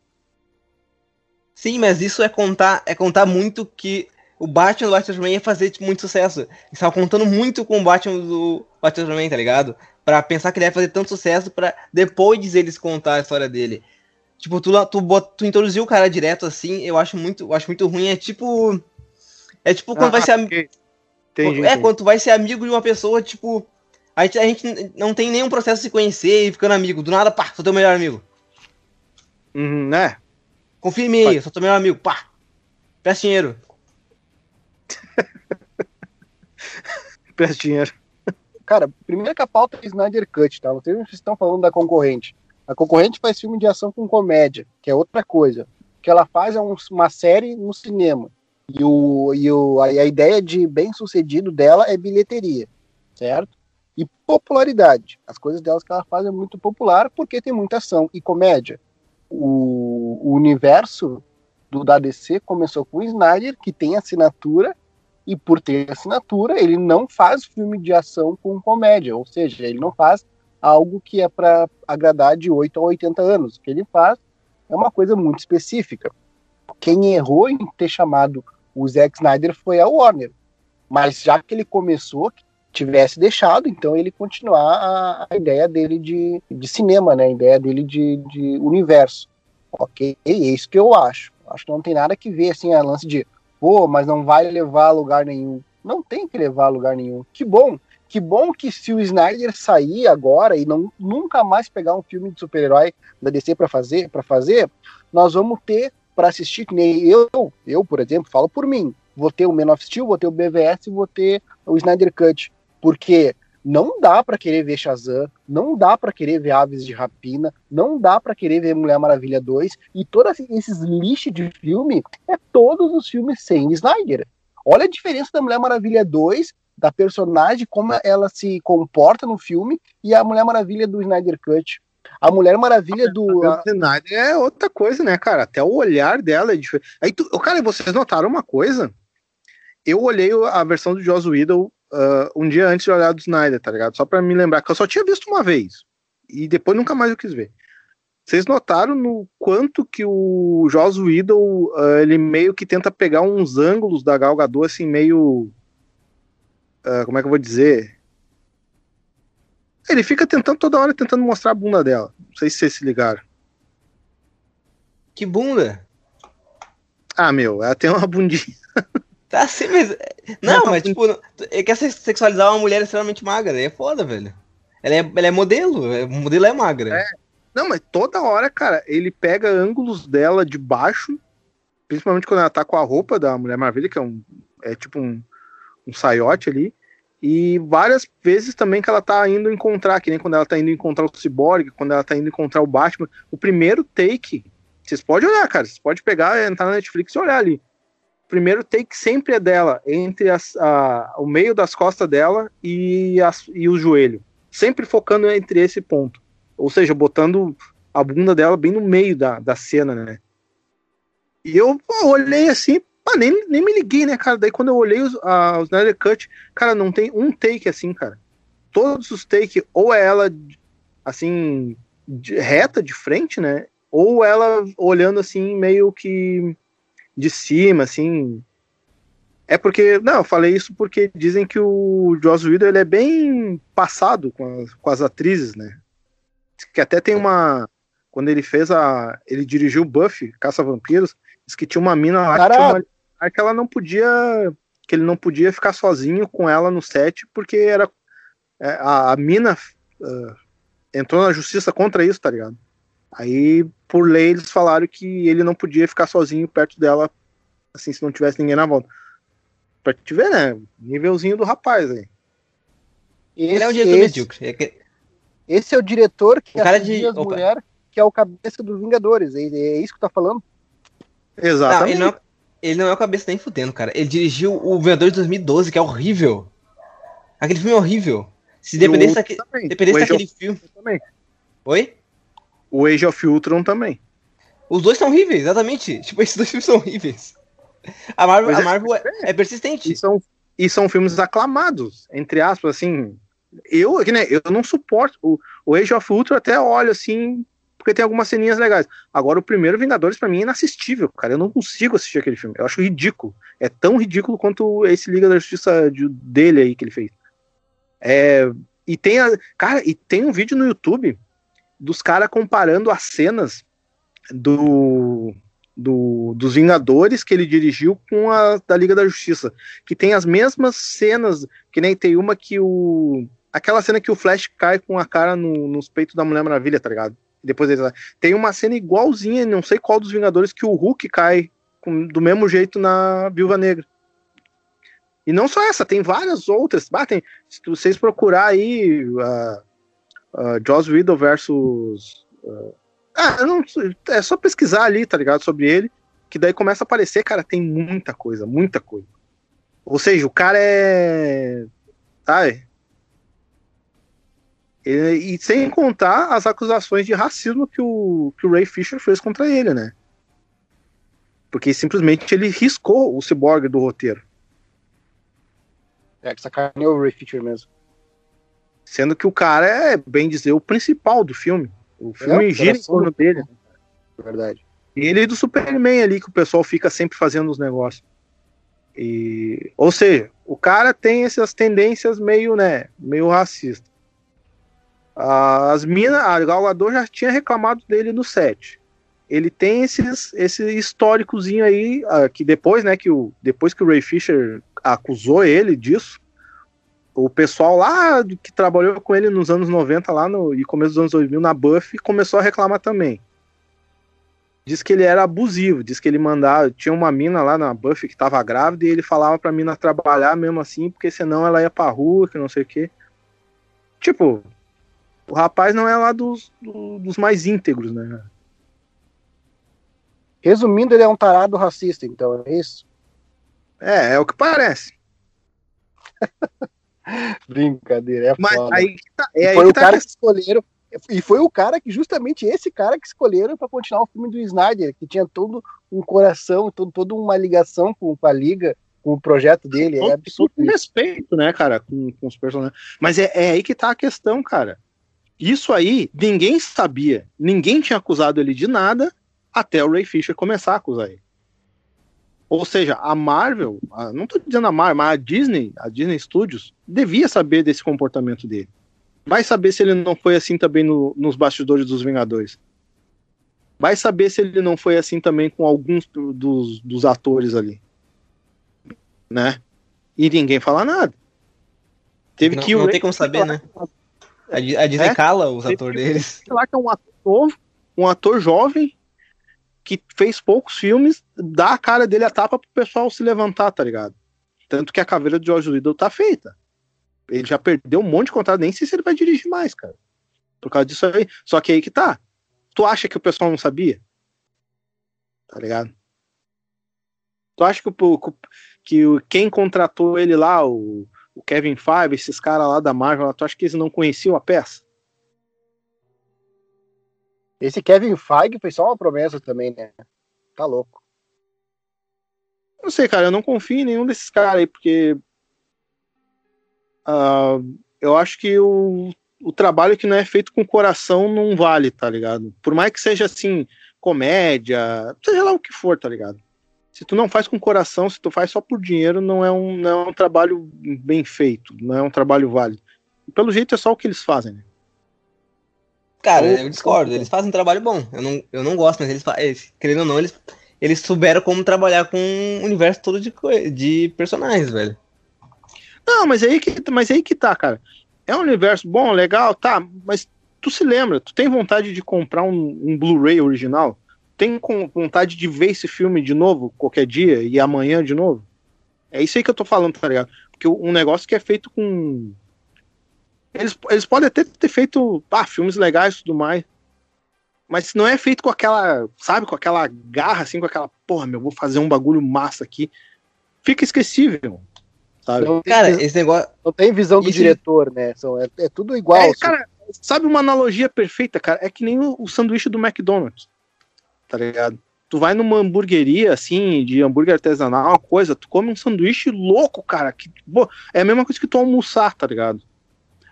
Sim, mas isso é contar, é contar muito que o Batman do Batman Superman ia fazer tipo, muito sucesso. Estava contando muito com o Batman do Batman Superman, tá ligado? Pra pensar que ele ia fazer tanto sucesso para depois eles contar a história dele. Tipo, tu, tu, tu, tu introduziu o cara direto assim, eu acho muito, eu acho muito ruim. É tipo. É tipo quando ah, vai ser. Entendi, é, quando tu vai ser amigo de uma pessoa, tipo. A gente, a gente não tem nenhum processo de se conhecer e ficando amigo. Do nada, pá, sou teu melhor amigo. Uhum, né? Confia em mim aí, sou teu melhor amigo, pá. Peço dinheiro. *laughs* Peço dinheiro. Cara, primeiro que a pauta é Snyder Cut, tá? Vocês estão falando da concorrente. A concorrente faz filme de ação com comédia, que é outra coisa. O que ela faz é um, uma série no cinema. E, o, e o, a, ideia de bem sucedido dela é bilheteria, certo? e popularidade. As coisas delas que ela faz é muito popular porque tem muita ação e comédia. O, o universo do da DC começou com o Snyder, que tem assinatura, e por ter assinatura, ele não faz filme de ação com comédia, ou seja, ele não faz algo que é para agradar de 8 a 80 anos. O que ele faz é uma coisa muito específica. Quem errou em ter chamado o Zack Snyder foi a Warner. Mas já que ele começou, tivesse deixado, então ele continuar a, a ideia dele de, de cinema, né? A ideia dele de, de universo. Ok? É isso que eu acho. Acho que não tem nada que ver, assim, a lance de, pô, mas não vai levar a lugar nenhum. Não tem que levar a lugar nenhum. Que bom. Que bom que se o Snyder sair agora e não nunca mais pegar um filme de super-herói da DC para fazer, para fazer, nós vamos ter para assistir que nem eu, eu, por exemplo, falo por mim. Vou ter o Man of Steel, vou ter o BVS, vou ter o Snyder Cut porque não dá para querer ver Shazam, não dá para querer ver Aves de Rapina, não dá para querer ver Mulher Maravilha 2 e todos esses lixos de filme é todos os filmes sem Snyder. Olha a diferença da Mulher Maravilha 2, da personagem, como ela se comporta no filme e a Mulher Maravilha do Snyder Cut. A Mulher Maravilha do. A é outra coisa, né, cara? Até o olhar dela é diferente. Aí, tu... cara, vocês notaram uma coisa? Eu olhei a versão do Joss Whedon uh, um dia antes de olhar do Snyder, tá ligado? Só pra me lembrar, que eu só tinha visto uma vez. E depois nunca mais eu quis ver. Vocês notaram no quanto que o Joss Whedon, uh, ele meio que tenta pegar uns ângulos da Gal Gadot, assim, meio... Uh, como é que eu vou dizer? Ele fica tentando toda hora, tentando mostrar a bunda dela. Não sei se vocês se ligaram. Que bunda? Ah, meu, ela tem uma bundinha. *laughs* Tá assim, mas. Não, mas tipo, é que sexualizar uma mulher extremamente magra, é foda, velho. Ela é, ela é modelo, o modelo é magra. É. Não, mas toda hora, cara, ele pega ângulos dela de baixo, principalmente quando ela tá com a roupa da Mulher Maravilha, que é um. É tipo um, um saiote ali. E várias vezes também que ela tá indo encontrar, que nem quando ela tá indo encontrar o Cyborg, quando ela tá indo encontrar o Batman. O primeiro take, vocês podem olhar, cara, vocês podem pegar, entrar na Netflix e olhar ali primeiro take sempre é dela, entre as, a, o meio das costas dela e, as, e o joelho. Sempre focando entre esse ponto. Ou seja, botando a bunda dela bem no meio da, da cena, né? E eu olhei assim, pá, nem, nem me liguei, né, cara? Daí quando eu olhei os, a, os Snyder Cut, cara, não tem um take assim, cara. Todos os takes, ou é ela assim, de, reta de frente, né? Ou ela olhando assim, meio que de cima, assim. É porque, não, eu falei isso porque dizem que o Joss Whedon ele é bem passado com as, com as atrizes, né? Que até tem uma. Quando ele fez a. Ele dirigiu Buffy, Caça Vampiros, diz que tinha uma mina lá que, uma, que ela não podia. Que ele não podia ficar sozinho com ela no set, porque era. É, a, a mina uh, entrou na justiça contra isso, tá ligado? Aí, por lei, eles falaram que ele não podia ficar sozinho perto dela, assim, se não tivesse ninguém na volta. Pra te ver, né? Nívelzinho do rapaz aí. Esse, ele é o diretor esse, medíocre. É que... Esse é o diretor que o cara de as mulheres, que é o cabeça dos Vingadores. É, é isso que tá falando? Exatamente. Não, ele, não, é o cabeça nem fudendo, cara. Ele dirigiu o Vingador de 2012, que é horrível. Aquele filme é horrível. Se dependesse, daque... dependesse daquele of... filme. Também. Oi? O Age of Ultron também. Os dois são horríveis, exatamente. *laughs* Tipo, esses dois filmes são horríveis. A Marvel, a é, Marvel é, é, persistente. E são, e são filmes aclamados, entre aspas, assim. Eu, né, eu não suporto. O, o Age of Ultron até olho assim, porque tem algumas ceninhas legais. Agora, o primeiro Vingadores, para mim, é inassistível, cara. Eu não consigo assistir aquele filme. Eu acho ridículo. É tão ridículo quanto esse Liga da Justiça de, dele aí que ele fez. É, e tem a, cara, e tem um vídeo no YouTube dos caras comparando as cenas do, do, dos Vingadores que ele dirigiu com a da Liga da Justiça, que tem as mesmas cenas, que nem tem uma que o aquela cena que o Flash cai com a cara no, nos peitos da Mulher Maravilha, tá ligado? Depois ele tem uma cena igualzinha, não sei qual dos Vingadores, que o Hulk cai com, do mesmo jeito na Viúva Negra. E não só essa, tem várias outras. Batem, se vocês procurar aí uh, uh, Joss Whedon versus. Uh, ah, não, é só pesquisar ali, tá ligado? Sobre ele, que daí começa a aparecer, cara, tem muita coisa, muita coisa. Ou seja, o cara é. Sabe? E, e, sem contar as acusações de racismo que o, que o Ray Fisher fez contra ele, né? Porque simplesmente ele riscou o cyborg do roteiro. É, que sacaneou o Ray Fisher mesmo. Sendo que o cara é, bem dizer, o principal do filme. O filme é, gira em torno dele. Verdade. E ele é do Superman ali, que o pessoal fica sempre fazendo os negócios. E, ou seja, o cara tem essas tendências meio, né, meio racista. As minas, a Galgador já tinha reclamado dele no set. Ele tem esses, esse históricozinho aí, uh, que depois, né, que o, depois que o Ray Fisher acusou ele disso, o pessoal lá que trabalhou com ele nos anos 90 lá no, e começo dos anos 2000 na Buffy começou a reclamar também. Diz que ele era abusivo, diz que ele mandava, tinha uma mina lá na Buffy que estava grávida e ele falava pra mina trabalhar mesmo assim, porque senão ela ia pra rua, que não sei o quê. Tipo, o rapaz não é lá dos, dos mais íntegros, né? Resumindo, ele é um tarado racista, então, é isso? É, é o que parece. *laughs* Brincadeira, é Mas foda. aí tá, é foi aí o tá cara que escolheram, e foi o cara que, justamente esse cara que escolheram para continuar o filme do Snyder, que tinha todo um coração, todo, toda uma ligação com, com a liga, com o projeto dele. É absurdo. respeito, né, cara, com, com os personagens. Mas é, é aí que tá a questão, cara. Isso aí, ninguém sabia. Ninguém tinha acusado ele de nada até o Ray Fisher começar a acusar ele. Ou seja, a Marvel, a, não estou dizendo a Marvel, mas a Disney, a Disney Studios, devia saber desse comportamento dele. Vai saber se ele não foi assim também no, nos bastidores dos Vingadores. Vai saber se ele não foi assim também com alguns dos, dos atores ali. Né? E ninguém fala nada. Teve não, que não tem como saber, né? A, Disney é? cala os atores deles. Lá que é um ator novo, um ator jovem, que fez poucos filmes, dá a cara dele a tapa pro pessoal se levantar, tá ligado? Tanto que a caveira de George Liddell tá feita. Ele já perdeu um monte de contrato, nem sei se ele vai dirigir mais, cara. Por causa disso aí. Só que aí que tá. Tu acha que o pessoal não sabia? Tá ligado? Tu acha que, o, que quem contratou ele lá, o, o Kevin Feige, esses caras lá da Marvel, tu acha que eles não conheciam a peça? Esse Kevin Feige foi só uma promessa também, né? Tá louco. Não sei, cara, eu não confio em nenhum desses caras aí, porque uh, eu acho que o, o trabalho que não é feito com coração não vale, tá ligado? Por mais que seja assim, comédia, seja lá o que for, tá ligado? Se tu não faz com coração, se tu faz só por dinheiro, não é um, não é um trabalho bem feito, não é um trabalho válido. Pelo jeito é só o que eles fazem, né? Cara, eu discordo, eles fazem um trabalho bom. Eu não, eu não gosto, mas eles, eles querendo ou não, eles, eles souberam como trabalhar com um universo todo de, de personagens, velho. Não, mas aí que, mas aí que tá, cara. É um universo bom, legal, tá, mas tu se lembra, tu tem vontade de comprar um, um Blu-ray original? Tem vontade de ver esse filme de novo qualquer dia e amanhã de novo? É isso aí que eu tô falando, tá ligado? Porque um negócio que é feito com. Eles, eles podem até ter feito ah, filmes legais e tudo mais. Mas se não é feito com aquela, sabe, com aquela garra, assim, com aquela, porra, meu, vou fazer um bagulho massa aqui, fica esquecível. Sabe? Não, cara, esse negócio. Não tem visão do Isso... diretor, né? São, é, é tudo igual. É, assim. cara, sabe uma analogia perfeita, cara? É que nem o, o sanduíche do McDonald's. Tá ligado? tu vai numa hamburgueria, assim, de hambúrguer artesanal, uma coisa, tu come um sanduíche louco, cara. Que, pô, é a mesma coisa que tu almoçar, tá ligado?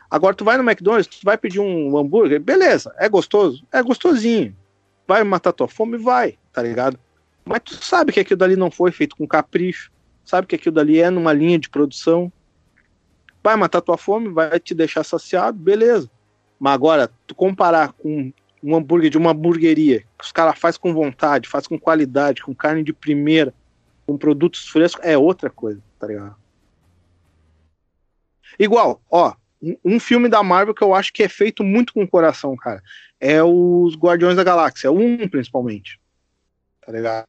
Agora tu vai no McDonald's, tu vai pedir um hambúrguer, beleza, é gostoso? É gostosinho. Vai matar tua fome? Vai, tá ligado? Mas tu sabe que aquilo dali não foi feito com capricho, sabe que aquilo dali é numa linha de produção. Vai matar tua fome, vai te deixar saciado, beleza. Mas agora, tu comparar com um hambúrguer de uma hamburgueria, que os caras fazem com vontade, fazem com qualidade, com carne de primeira, com produtos frescos, é outra coisa, tá ligado? Igual, ó, um filme da Marvel que eu acho que é feito muito com o coração, cara, é os Guardiões da Galáxia, um principalmente, tá ligado?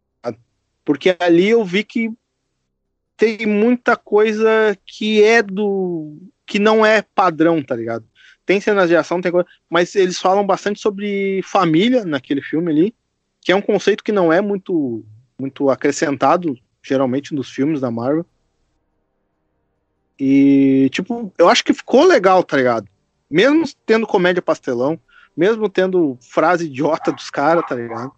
Porque ali eu vi que tem muita coisa que é do. que não é padrão, tá ligado? Tem cenas de ação, tem coisa, mas eles falam bastante sobre família naquele filme ali, que é um conceito que não é muito muito acrescentado geralmente nos filmes da Marvel. E tipo, eu acho que ficou legal, tá ligado? Mesmo tendo comédia pastelão, mesmo tendo frase idiota dos caras, tá ligado?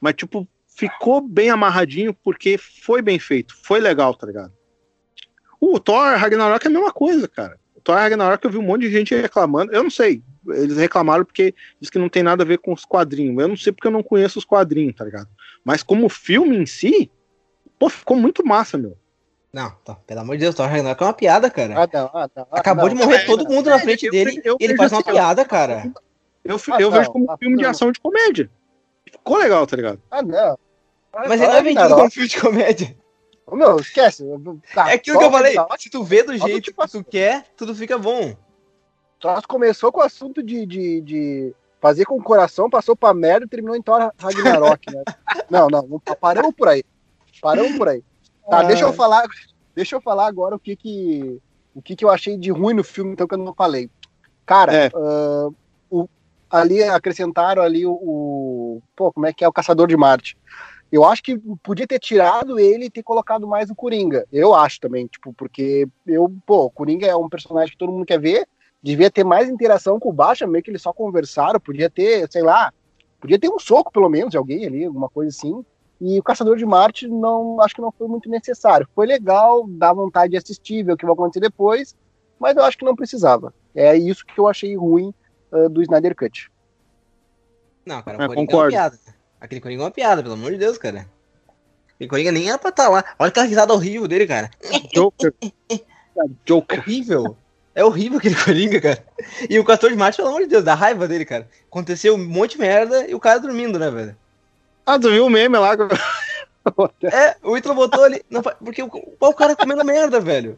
Mas tipo, ficou bem amarradinho porque foi bem feito, foi legal, tá ligado? O Thor Ragnarok é a mesma coisa, cara. Thor Ragnarok eu vi um monte de gente reclamando. Eu não sei. Eles reclamaram porque diz que não tem nada a ver com os quadrinhos. Eu não sei porque eu não conheço os quadrinhos, tá ligado? Mas como filme em si, pô, ficou muito massa, meu. Não, tá, pelo amor de Deus, Thor Ragnarok é uma piada, cara. Ah, não, ah, não, Acabou não, de morrer todo mundo na frente eu, dele eu, e ele faz uma assim, piada, cara. Eu, eu vejo como um filme de ação de comédia. Ficou legal, tá ligado? Ah, não. Mas ele não é vendido como filme de comédia. Meu, esquece. Tá, é aquilo que eu falei. Tá, se tu vê do jeito tipo, que tu quer, tudo fica bom. Troço começou com o assunto de, de, de fazer com o coração, passou pra merda e terminou em Thor Ragnarok, né? *laughs* não, não, paramos por aí. Paramos por aí. Tá, deixa eu falar, deixa eu falar agora o que que, o que que eu achei de ruim no filme, então, que eu não falei. Cara, é. uh, o, ali acrescentaram ali o, o, Pô, como é que é? O Caçador de Marte. Eu acho que podia ter tirado ele e ter colocado mais o Coringa. Eu acho também, tipo, porque eu, pô, o Coringa é um personagem que todo mundo quer ver, devia ter mais interação com o Baixa, meio que eles só conversaram, podia ter, sei lá, podia ter um soco pelo menos de alguém ali, alguma coisa assim. E o Caçador de Marte não, acho que não foi muito necessário. Foi legal, dá vontade de assistir, ver o que vai acontecer depois, mas eu acho que não precisava. É isso que eu achei ruim uh, do Snyder Cut. Não, cara, eu concordo. É Aquele Coringa é uma piada, pelo amor de Deus, cara. Aquele Coringa nem era pra estar tá lá. Olha aquela risada horrível dele, cara. Joker. *laughs* Joker. É horrível. É horrível aquele Coringa, cara. E o Castor de Marte, pelo amor de Deus, dá raiva dele, cara. Aconteceu um monte de merda e o cara dormindo, né, velho? Ah, tu viu o meme lá? *laughs* é, o Ítalo botou ali. Não, porque o, o cara comendo merda, velho.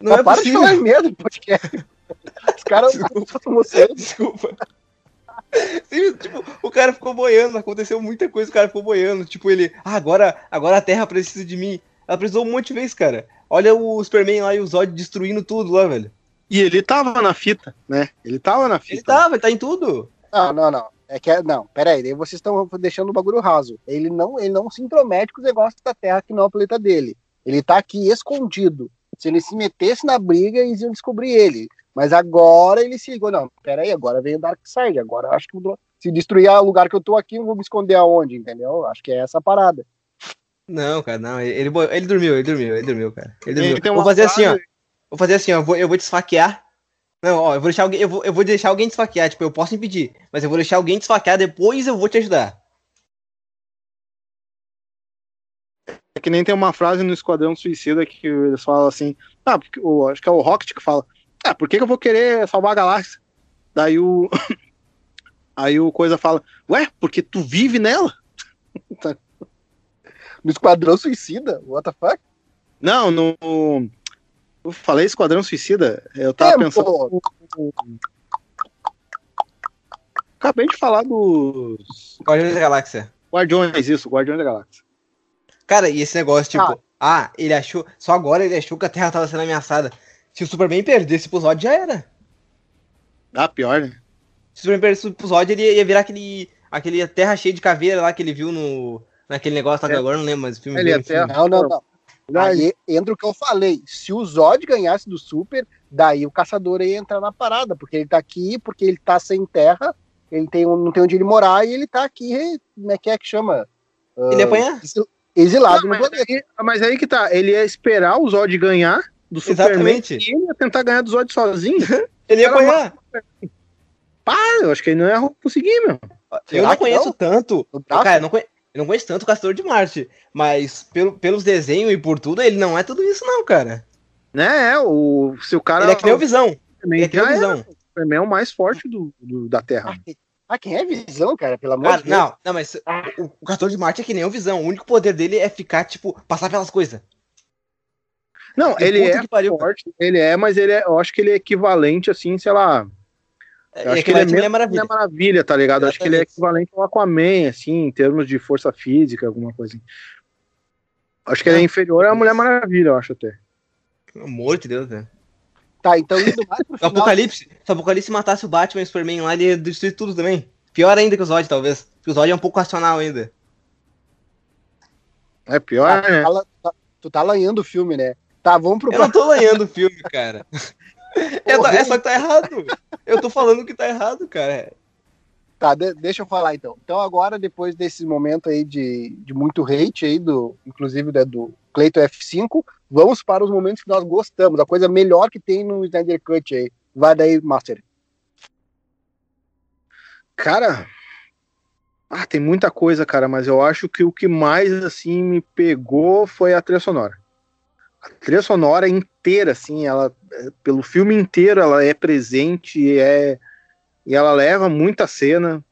Não, não é para possível. de falar merda podcast. Os caras cedo. Desculpa. Sim, tipo, o cara ficou boiando, aconteceu muita coisa, o cara ficou boiando. Tipo, ele, ah, agora, agora a Terra precisa de mim. Ela precisou um monte de vezes, cara. Olha o Superman lá e o Zod destruindo tudo lá, velho. E ele tava na fita, né? Ele tava na fita. Ele tava, ele tá em tudo. Não, não, não. É que, é, não, peraí, aí vocês estão deixando o bagulho raso. Ele não, ele não se intromete com os negócios da Terra que não é o planeta dele. Ele tá aqui escondido. Se ele se metesse na briga, eles iam descobrir ele. Mas agora ele se ligou, não, peraí, agora vem o Darkseid, agora acho que se destruir o lugar que eu tô aqui, eu vou me esconder aonde, entendeu? Acho que é essa a parada. Não, cara, não, ele, ele, dormiu, ele dormiu, ele dormiu, cara. Ele dormiu. Ele vou fazer frase... assim, ó. Vou fazer assim, ó, eu vou, eu vou te esfaquear. Não, ó, eu vou deixar alguém, eu vou, eu vou deixar alguém te esfaquear, tipo, eu posso impedir, mas eu vou deixar alguém te esfaquear, depois eu vou te ajudar. É que nem tem uma frase no Esquadrão Suicida que eles falam assim, ah, porque, o, acho que é o Rocket que fala, ah, por que, que eu vou querer salvar a galáxia? Daí o. *laughs* Aí o Coisa fala, ué, porque tu vive nela? *laughs* no Esquadrão Suicida? What the fuck? Não, no. Eu falei Esquadrão Suicida. Eu tava Tempo. pensando. Acabei de falar dos. Guardiões da Galáxia. Guardiões, isso, Guardiões da Galáxia. Cara, e esse negócio, tipo, ah. ah, ele achou. Só agora ele achou que a Terra tava sendo ameaçada. Se o Superman perdesse pro Zod, já era. Ah, pior, né? Se o Superman perdesse pro Zod, ele ia virar aquele. aquele terra cheia de caveira lá que ele viu no. Naquele negócio lá que É. agora não lembro, mas o filme. Ele é filme. Não, não, não. Aí entra o que eu falei. Se o Zod ganhasse do Super, daí o caçador ia entrar na parada, porque ele tá aqui, porque ele tá sem terra, ele tem um- não tem onde ele morar e ele tá aqui, como é que é que chama? Ah, Ele ia apanhar? exil- Exilado Não, no mas, planeta. aí, mas aí que tá, ele ia esperar o Zod ganhar do Superman Exatamente. e ele ia tentar ganhar do Zod sozinho. *laughs* Ele ia Era apanhar. Pá, eu acho que ele não ia conseguir, meu. Eu não que conheço não? tanto. Cara, eu não, conhe- eu não conheço tanto o Castor de Marte. Mas pelo, pelos desenhos e por tudo, ele não é tudo isso, não, cara. Né, é, o, se o cara... Ele é que nem o Visão. Ele Superman é que nem o é, Visão. o Superman é o mais forte do, do- da Terra. Ah, que- Ah, quem é visão, cara? Pelo amor Cara, de Deus. não, não, mas o, o Castor de Marte é que nem o Visão. O único poder dele é ficar, tipo, passar pelas coisas. Não, Que ele é pariu, forte, ele é, mas ele é, eu acho que ele é equivalente, assim, sei lá... Eu É acho que ele é é mesmo Maravilha. Mulher Maravilha, tá ligado? Eu acho que ele é equivalente ao Aquaman, assim, em termos de força física, alguma coisa assim. Acho que ele é inferior à Mulher Maravilha, eu acho até. Pelo amor de Deus, velho. Tá, então indo mais pro *laughs* final. Apocalipse, se o Apocalipse matasse o Batman e o Superman lá, ele ia destruir tudo também. Pior ainda que o Zod, talvez. Porque o Zod é um pouco racional ainda. É pior, Ah, tu, né? tá, la- tá- tu tá lanhando o filme, né? Tá, vamos pro Eu não tô lanhando o filme, cara. *laughs* É, Porra, é só que tá errado. Eu tô falando que tá errado, cara. Tá, de- deixa eu falar então. Então agora, depois desse momento aí de, de muito hate aí, do, inclusive né, do Cleiton F5, vamos para os momentos que nós gostamos, a coisa melhor que tem no Snyder Cut aí. Vai daí, Master. Cara, ah, tem muita coisa, cara, mas eu acho que o que mais, assim, me pegou foi a trilha sonora. A trilha sonora inteira, assim, ela, é, pelo filme inteiro, ela é presente e é, e ela leva muita cena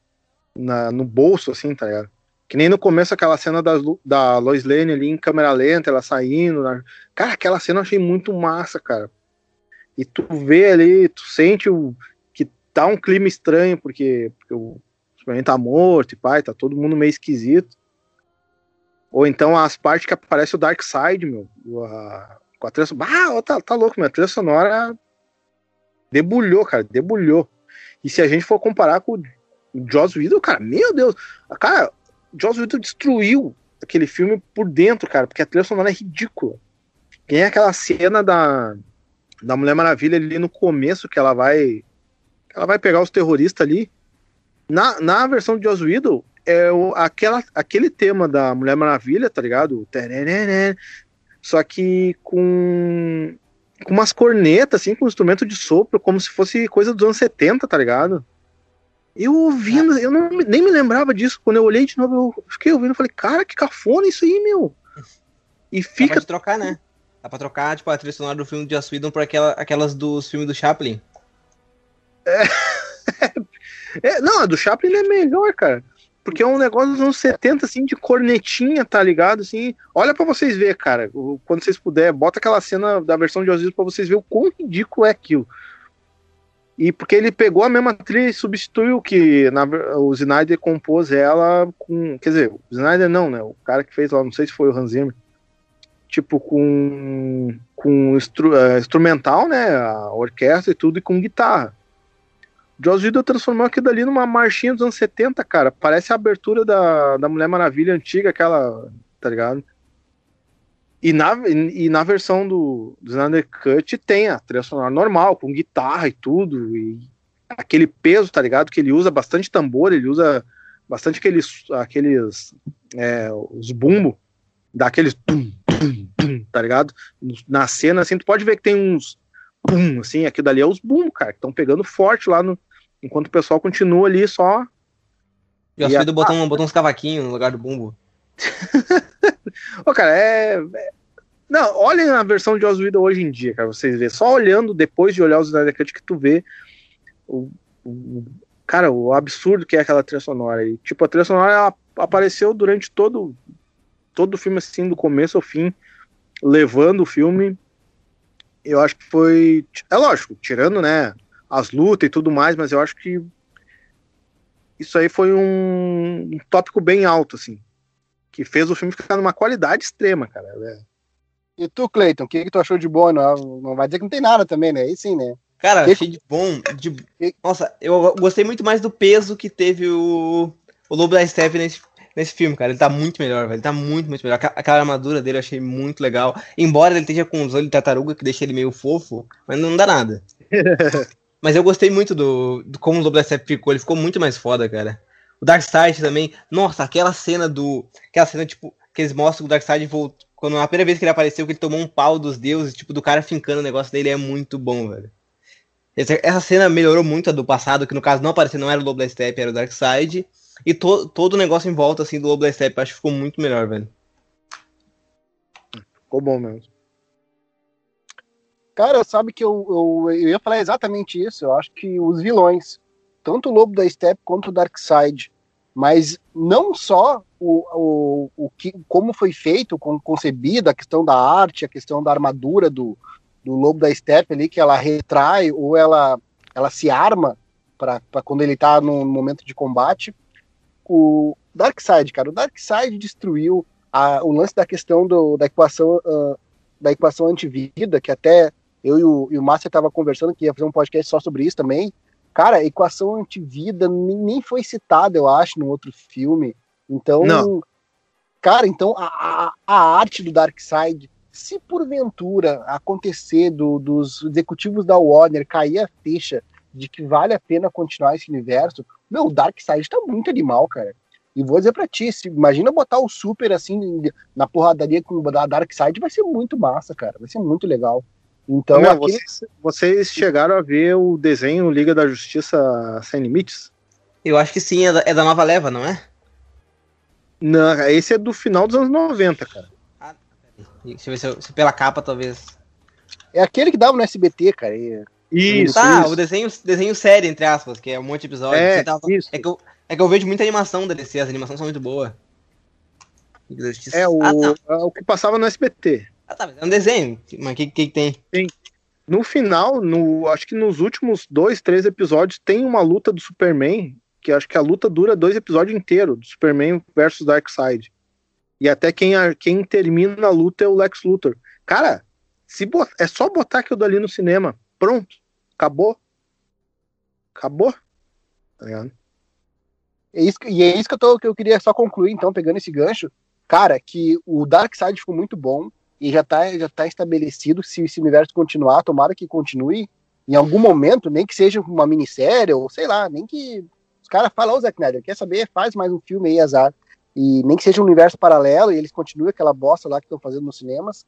na, no bolso, assim, tá ligado? Que nem no começo aquela cena da, da Lois Lane ali em câmera lenta, ela saindo. na- Cara, aquela cena eu achei muito massa, cara. E tu vê ali, tu sente o, que tá um clima estranho, porque, porque o Superman tá morto e pai, tá todo mundo meio esquisito. Ou então as partes que aparece o Darkseid, meu, a, com a trilha sonora. Ah, tá, tá louco, meu, a trilha sonora debulhou, cara, debulhou. E se a gente for comparar com o Joss Whedon, cara, meu Deus, cara, Joss Whedon destruiu aquele filme por dentro, cara, porque a trilha sonora é ridícula. Tem aquela cena da, da Mulher Maravilha ali no começo, que ela vai ela vai pegar os terroristas ali. Na, na versão de Joss Whedon, é o, aquela, aquele tema da Mulher Maravilha, tá ligado? Só que com, com umas cornetas, assim, com um instrumento de sopro, como se fosse coisa dos anos 70, tá ligado? Eu ouvindo, eu não, nem me lembrava disso. Quando eu olhei de novo, eu fiquei ouvindo e falei, cara, que cafona isso aí, meu. E Dá fica pra trocar, né? Dá pra trocar, tipo, a trilha sonora do filme de Joss Whedon por aquela, aquelas dos filmes do Chaplin. *laughs* É, não, a do Chaplin é melhor, cara. Porque é um negócio dos anos 70, assim, de cornetinha, tá ligado? Assim, olha pra vocês verem, cara. Quando vocês puderem, bota aquela cena da versão de Osiris pra vocês verem o quão ridículo é aquilo. E porque ele pegou a mesma trilha e substituiu que na, ver- o Snyder compôs ela com. Quer dizer, o Snyder não, né? O cara que fez lá, não sei se foi o Hans Zimmer. Tipo, com. com instru, eh, instrumental, né? A orquestra e tudo, e com guitarra. Joss Whedon transformou aquilo ali numa marchinha dos anos 70, cara. Parece a abertura da, da Mulher Maravilha antiga, aquela, tá ligado? E na, e na versão do, do Snyder Cut tem a trilha sonora normal, com guitarra e tudo, e aquele peso, tá ligado? Que ele usa bastante tambor, ele usa bastante aqueles, aqueles é, os bumbo, dá aqueles tum, tum, tum, tá ligado? Na cena, assim, tu pode ver que tem uns pum, assim, aquilo dali é os bumbo, cara, que estão pegando forte lá no, enquanto o pessoal continua ali só E a- Whedon botou, um- botou uns cavaquinhos no lugar do bumbo. *laughs* Ô, cara, é. é- Não, olhem a versão de Whedon hoje em dia, cara, vocês vê. Só olhando depois de olhar os Snyder Cut que tu vê o, o- cara, o absurdo que é aquela trilha sonora. E, tipo, a trilha sonora ela apareceu durante todo todo o filme, assim, do começo ao fim, levando o filme. Eu acho que foi. É lógico, tirando, né, as lutas e tudo mais, mas eu acho que isso aí foi um, um tópico bem alto, assim. Que fez o filme ficar numa qualidade extrema, cara. É. E tu, Cleiton, o que, que tu achou de bom? Não, não vai dizer que não tem nada também, né? Aí sim, né? Cara, achei de bom. De... Nossa, eu gostei muito mais do peso que teve o, o Lobo da Steppe nesse, nesse filme, cara. Ele tá muito melhor, velho. Ele tá muito, muito melhor. Aquela armadura dele eu achei muito legal. Embora ele esteja com os olhos de tartaruga, que deixa ele meio fofo, mas não dá nada. *laughs* mas eu gostei muito do, do como o Steppe ficou. Ele ficou muito mais foda, cara. O Darkseid também. Nossa, aquela cena do. Aquela cena, tipo, que eles mostram o Darkseid voltou. Quando a primeira vez que ele apareceu, que ele tomou um pau dos deuses, tipo, do cara fincando o negócio dele é muito bom, velho. Essa cena melhorou muito a do passado, que no caso não apareceu, não era o Steppe, era o Darkseid. E to, todo o negócio em volta, assim, do Lobo da Steppe, acho que ficou muito melhor, velho. Ficou bom mesmo. Cara, sabe que eu, eu, eu ia falar exatamente isso. Eu acho que os vilões, tanto o Lobo da Steppe quanto o Darkseid, mas não só o, o, o que, como foi feito, como concebido, a questão da arte, a questão da armadura do, do lobo da steppe ali, que ela retrai ou ela, ela se arma para quando ele tá no momento de combate. O Darkseid, cara, o Darkseid destruiu a, o lance da questão do, da equação uh, da equação antivida, que até eu e o, e o Márcio tava conversando que ia fazer um podcast só sobre isso também. Cara, a equação antivida nem, nem foi citada, eu acho, no outro filme. Então, Não. cara, então a, a, a arte do Darkseid se porventura acontecer do, dos executivos da Warner cair a ficha de que vale a pena continuar esse universo, meu, Darkseid tá muito animal, cara. E vou dizer pra ti, se, imagina botar o Super assim na porradaria com o Darkseid, vai ser muito massa, cara. Vai ser muito legal. Então, Meu, aquele... vocês, vocês, chegaram a ver o desenho Liga da Justiça Sem Limites? Eu acho que sim, é da, é da nova leva, não é? Não, esse é do final dos anos 90, cara. Deixa eu ver se, eu, se pela capa, talvez. É aquele que dava no SBT, cara. E... Isso. Ah, isso. o desenho, desenho série, entre aspas, que é um monte de episódios. É, tava... isso. É, que eu, é que eu vejo muita animação da DC, as animações são muito boas. É o, ah, tá. é o que passava no SBT. Ah, tá, é um desenho. Mas o que, que, que tem? Tem. No final, no, acho que nos últimos dois, três episódios, tem uma luta do Superman, que acho que a luta dura dois episódios inteiros, do Superman versus Darkseid. E até quem, quem termina a luta é o Lex Luthor. Cara, se bot... é só botar aquilo dali no cinema. Pronto. Acabou. Acabou. Tá ligado? É isso, e é isso que eu, tô, que eu queria só concluir, então, pegando esse gancho. Cara, que o Dark Side ficou muito bom e já tá, já tá estabelecido se esse universo continuar, tomara que continue em algum momento, nem que seja uma minissérie, ou sei lá, nem que os caras falam, ô Zack Snyder, quer saber? Faz mais um filme aí, azar e nem que seja um universo paralelo e eles continuem aquela bosta lá que estão fazendo nos cinemas,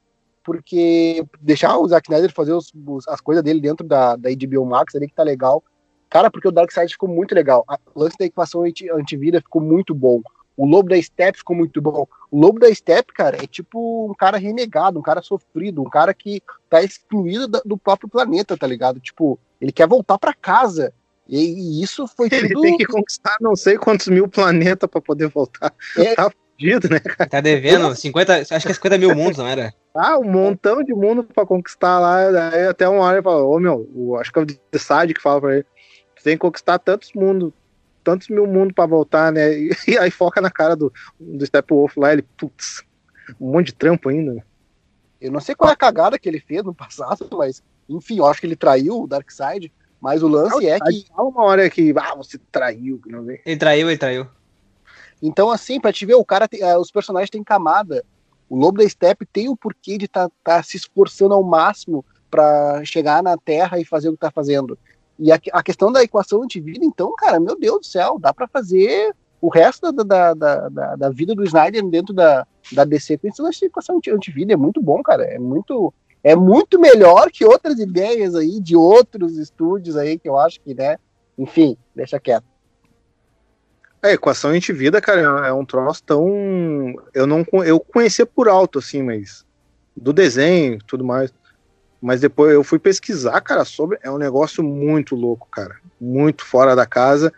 porque deixar o Zack Snyder fazer os, os, as coisas dele dentro da, da HBO Max ali que tá legal. Cara, porque o Darkseid ficou muito legal. O lance da equação antivida ficou muito bom. O Lobo da Steppe ficou muito bom. O Lobo da Steppe, cara, é tipo um cara renegado, um cara sofrido, um cara que tá excluído do próprio planeta, tá ligado? Tipo, ele quer voltar para casa. E, e isso foi Ele tudo... tem que conquistar não sei quantos mil planetas para poder voltar. É... Tá fudido, né, cara? Tá devendo 50, acho que é 50 mil mundos, não era? Ah, um montão de mundo para conquistar lá. Daí até uma hora ele fala, ô oh, meu, o, acho que é o Decide que fala pra ele. Você tem que conquistar tantos mundos, tantos mil mundos para voltar, né? E, *laughs* e, aí foca na cara do, do Steppenwolf lá, ele, putz, um monte de trampo ainda. Eu não sei qual é a cagada que ele fez no passado, mas enfim, eu acho que ele traiu o Darkseid. Mas o lance é que. Há uma hora que. Ah, você traiu. Não vê. Ele traiu, ele traiu. Então, assim, pra te ver, o cara tem, uh, os personagens têm camada. O Lobo da Steppe tem o porquê de estar tá, tá se esforçando ao máximo para chegar na Terra e fazer o que tá fazendo. E a, a questão da equação antivida, então, cara, meu Deus do céu, dá para fazer o resto da, da, da, da, vida do Snyder dentro da, da DC pensando nessa equação antivida. É muito bom, cara. É muito é muito melhor que outras ideias aí de outros estúdios aí que eu acho que, né? Enfim, deixa quieto. A equação antivida, cara, é um troço tão. Eu não eu conhecia por alto, assim, mas. Do desenho tudo mais. Mas depois eu fui pesquisar, cara, sobre. É um negócio muito louco, cara. Muito fora da casa.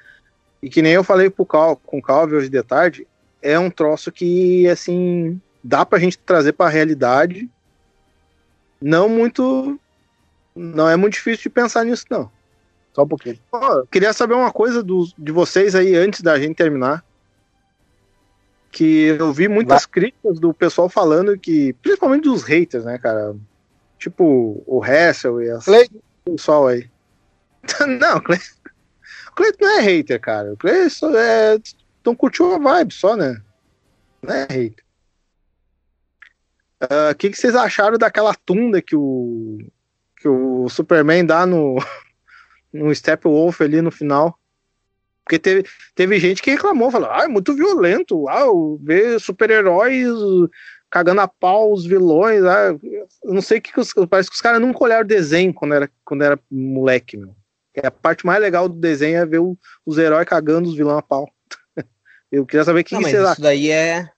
E que nem eu falei pro Cal, com o Calvi hoje de tarde, é um troço que, assim, dá pra gente trazer pra realidade não muito. Não é muito difícil de pensar nisso, não. Só um pouquinho. Oh, queria saber uma coisa do, de vocês aí antes da gente terminar. Que eu vi muitas Vai. críticas do pessoal falando que, principalmente dos haters, né, cara? Tipo o Hessel e as, o pessoal aí. *laughs* não, o o Clay não é hater, cara. O só é. Então curtiu a vibe só, né? Não é hater. O uh, que, que vocês acharam daquela tunda que o, que o Superman dá no, *laughs* no Steppenwolf ali no final? Porque teve, teve gente que reclamou, falou, ah, é muito violento, ah, ver super-heróis cagando a pau os vilões, ah, não sei o que, que os, parece que os caras nunca olharam o desenho quando era, quando era moleque, meu. É a parte mais legal do desenho é ver o, os heróis cagando os vilões a pau. *laughs* eu queria saber o que, não, que você Isso daí é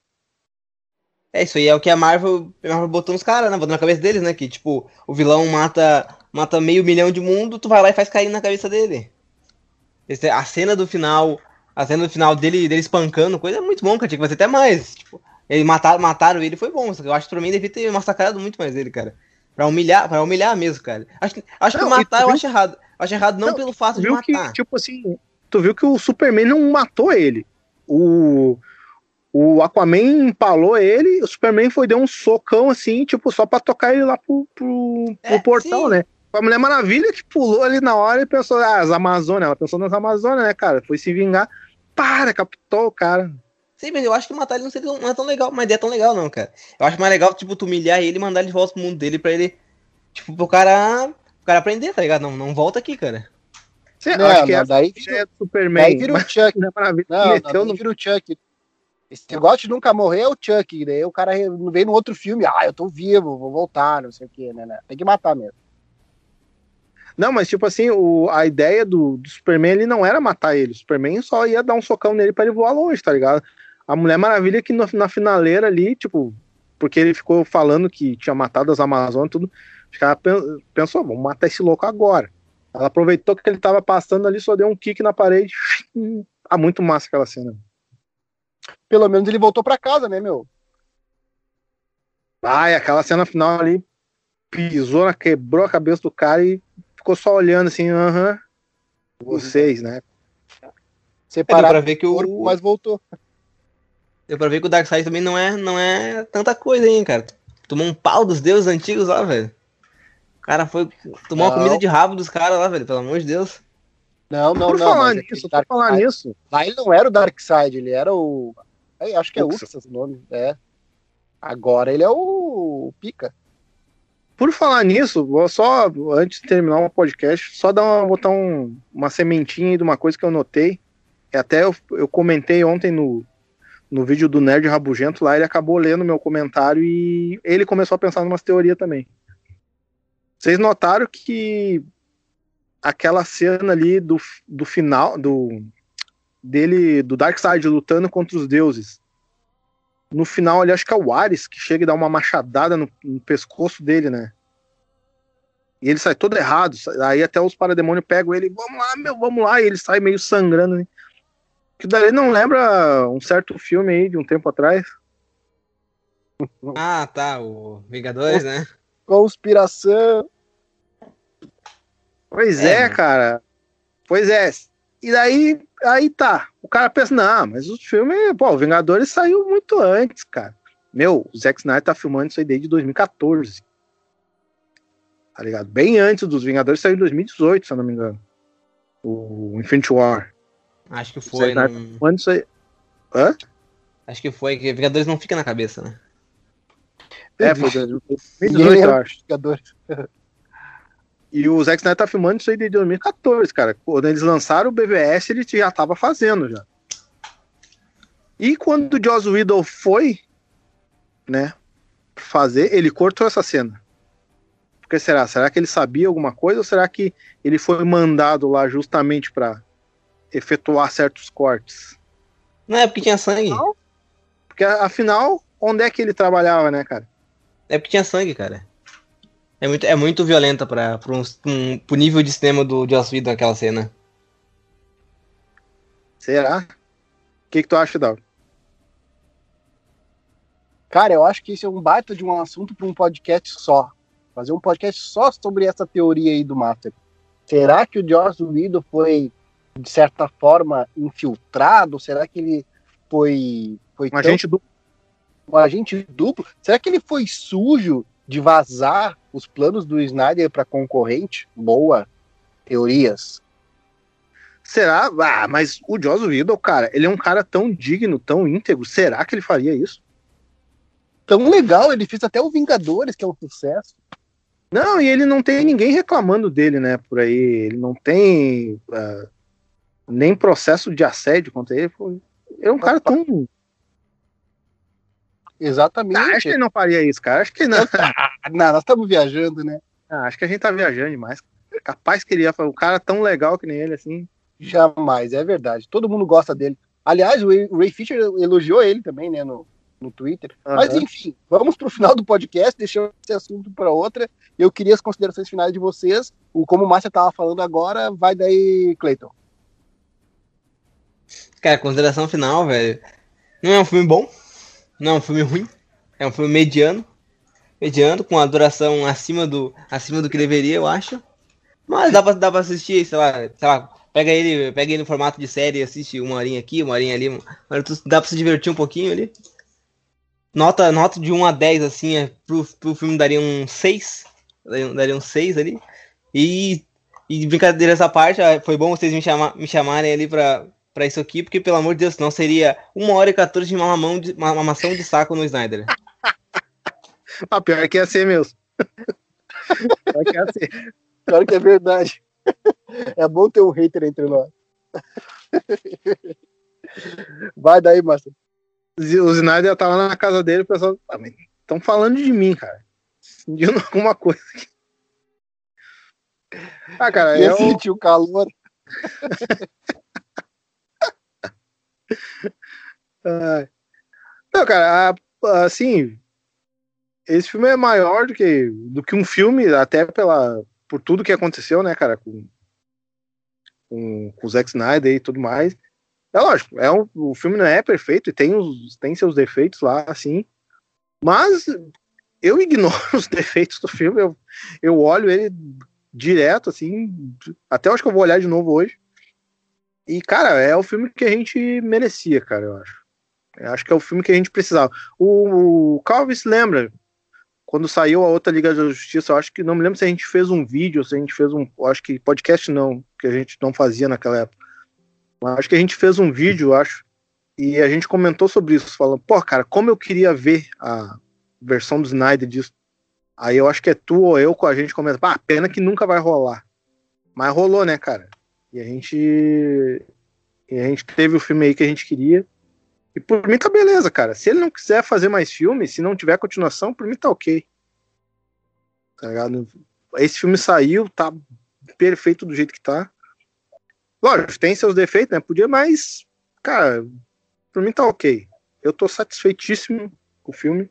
é, isso aí é o que a Marvel, a Marvel botou nos caras, né? Botou na cabeça deles, né? Que, tipo, o vilão mata, mata meio milhão de mundo, tu vai lá e faz cair na cabeça dele. Esse, a cena do final, a cena do final dele, dele espancando, coisa é muito bom, cara. Tinha que fazer até mais. Tipo, ele mataram, mataram ele, foi bom. Eu acho que pra mim devia ter massacrado muito mais ele, cara. Pra humilhar, pra humilhar mesmo, cara. Acho, acho não, que matar eu viu? acho errado. Eu acho errado não, não pelo fato de matar. Que, tipo assim, tu viu que o Superman não matou ele. O o Aquaman empalou ele, o Superman foi deu um socão assim, tipo, só pra tocar ele lá pro, pro, pro é, portal, sim. né? A Mulher Maravilha que pulou ali na hora e pensou, ah, as Amazonas, ela pensou nas Amazonas, né, cara? Foi se vingar, para, captou o cara. Sim, mas eu acho que matar ele não, seria, não é tão legal, uma ideia tão legal, não, cara. Eu acho mais legal, tipo, tu humilhar ele e mandar ele de volta pro mundo dele pra ele, tipo, pro cara, pro cara aprender, tá ligado? Não, não volta aqui, cara. Você não, acho que não, é daí, é Superman. Daí vira o Chuck. Não, não, não, vira o Chuck. Esse negócio de nunca morrer é o Chuck, daí o cara vem no outro filme, ah, eu tô vivo, vou voltar, não sei o que, né, né? Tem que matar mesmo. Não, mas tipo assim, o, a ideia do, do, Superman ele não era matar ele. O Superman só ia dar um socão nele para ele voar longe, tá ligado? A Mulher Maravilha que no, na finaleira ali, tipo, porque ele ficou falando que tinha matado as Amazonas tudo, ficava, pensou, vamos matar esse louco agora. Ela aproveitou que ele tava passando ali, só deu um kick na parede. ah, muito massa aquela cena pelo menos ele voltou para casa, né, meu? Ai, aquela cena final ali, pisou, quebrou a cabeça do cara e ficou só olhando assim, aham. Vocês, né? Separado é, pra ver que o corpo, mas voltou. Deu pra ver que o Darkseid também não é, não é tanta coisa, hein, cara. Tomou um pau dos deuses antigos lá, velho. O cara foi. Tomou não. uma comida de rabo dos caras lá, velho, pelo amor de Deus. Não, não, por não. Falar nisso, por falar nisso. Lá ele não era o Darkseid, ele era o. Eu acho que é Uxas o nome. É. Agora ele é o Pica. Por falar nisso, vou só, antes de terminar o podcast, só dar uma, botar um, uma sementinha de uma coisa que eu notei. E até eu, eu comentei ontem no, no vídeo do Nerd Rabugento lá, ele acabou lendo meu comentário e ele começou a pensar em umas teorias também. Vocês notaram que aquela cena ali do, do final do dele do Darkseid lutando contra os deuses. No final ali acho que é o Ares que chega e dá uma machadada no, no pescoço dele, né? E ele sai todo errado. Aí até os parademônios pegam ele, vamos lá, meu, vamos lá, e ele sai meio sangrando. Né? Que daí não lembra um certo filme aí de um tempo atrás? Ah, tá, o Vingadores, né? Conspiração. Pois é, é cara. Pois é. E daí, aí tá. O cara pensa, não, mas o filme, pô, o Vingadores saiu muito antes, cara. Meu, o Zack Snyder tá filmando isso aí desde 2014. Tá ligado? Bem antes dos Vingadores saiu em 2018, se eu não me engano. O Infinity War. Acho que foi. Não... Quando isso aí. Hã? Acho que foi, que Vingadores não fica na cabeça, né? É, foi 2018, eu acho. Vingadores. *laughs* E o Zack Snyder tá filmando isso aí desde 2014, cara. Quando eles lançaram o BVS, ele já tava fazendo já. E quando o Joss Whedon foi, né, fazer, ele cortou essa cena. Porque será? Será que ele sabia alguma coisa ou será que ele foi mandado lá justamente para efetuar certos cortes? Não é porque tinha sangue. Porque afinal, onde é que ele trabalhava, né, cara? É porque tinha sangue, cara. É muito, é muito violenta para um, um, pro nível de cinema do Joss Whedon aquela cena. Será? O que, que tu acha, Dal? Cara, eu acho que isso é um baita de um assunto para um podcast só. Fazer um podcast só sobre essa teoria aí do Master. Será que o Joss Whedon foi, de certa forma, infiltrado? Será que ele foi. foi um tão... agente duplo? Um agente duplo? Será que ele foi sujo de vazar os planos do Snyder para concorrente? Boa. Teorias. Será? Ah, mas o Joss Whedon, cara, ele é um cara tão digno, tão íntegro. Será que ele faria isso? Tão legal, ele fez até o Vingadores, que é um sucesso. Não, e ele não tem ninguém reclamando dele, né, por aí. Ele não tem uh, nem processo de assédio contra ele. Ele é um cara tão. Exatamente. Ah, acho que ele não faria isso, cara. Acho que não. *laughs* não, nós estamos viajando, né? Ah, acho que a gente tá viajando demais. Capaz que ele ia falar, um cara tão legal que nem ele, assim. Jamais, é verdade. Todo mundo gosta dele. Aliás, o Ray Fisher elogiou ele também, né, no, no Twitter. Uhum. Mas enfim, vamos para o final do podcast, deixando esse assunto para outra. Eu queria as considerações finais de vocês. O como o Márcia estava falando agora, vai daí, Cleiton. Cara, consideração final, velho. Não é um filme bom, não é um filme ruim, é um filme mediano, mediano com a duração acima do acima do que deveria, eu acho. Mas dá pra, dá pra assistir, sei lá, sei lá, pega ele, pega ele no formato de série, assiste uma horinha aqui, uma horinha ali, dá pra se divertir um pouquinho ali. Nota, nota de 1 a 10, assim, é, pro, pro filme daria um 6. Daria, um 6 ali. E, e brincadeira essa parte, ah, foi bom vocês me, chamar, me chamarem ali pra, pra isso aqui, porque pelo amor de Deus, não seria 1 hora e 14 de mamão de mamação de saco no Snyder. ah, pior que ia ser mesmo. *laughs* pior que ia ser. Pior que é verdade. É bom ter um hater entre nós. Vai daí, Márcio o Snyder tava lá na casa dele, o pessoal, estão ah, falando de mim, cara. Sentindo alguma coisa aqui. Ah, cara, eu, eu senti o calor. *laughs* *laughs* Não, cara, assim, esse filme é maior do que, do que um filme, até pela, por tudo que aconteceu, né, cara, com, com, com o Zack Snyder e tudo mais. É lógico, é um, o filme não é perfeito e tem, os, tem seus defeitos lá, assim. Mas eu ignoro *laughs* os defeitos do filme, eu, eu olho ele direto, assim. Até acho que eu vou olhar de novo hoje. E, cara, é o filme que a gente merecia, cara, eu acho. Eu acho que é o filme que a gente precisava. O, o Calvin se lembra, quando saiu a outra Liga da Justiça, eu acho que não me lembro se a gente fez um vídeo, se a gente fez um. Acho que podcast não, que a gente não fazia naquela época. Acho que a gente fez um vídeo, acho, e a gente comentou sobre isso, falando, pô, cara, como eu queria ver a versão do Snyder disso. Aí eu acho que é tu ou eu com a gente comenta, ah, pena que nunca vai rolar. Mas rolou, né, cara? E a gente. E a gente teve o filme aí que a gente queria. E por mim tá beleza, cara. Se ele não quiser fazer mais filme, se não tiver continuação, por mim tá ok. Tá ligado? Esse filme saiu, tá perfeito do jeito que tá. Lógico, tem seus defeitos, né? Podia, mas, cara, pra mim tá ok. Eu tô satisfeitíssimo com o filme.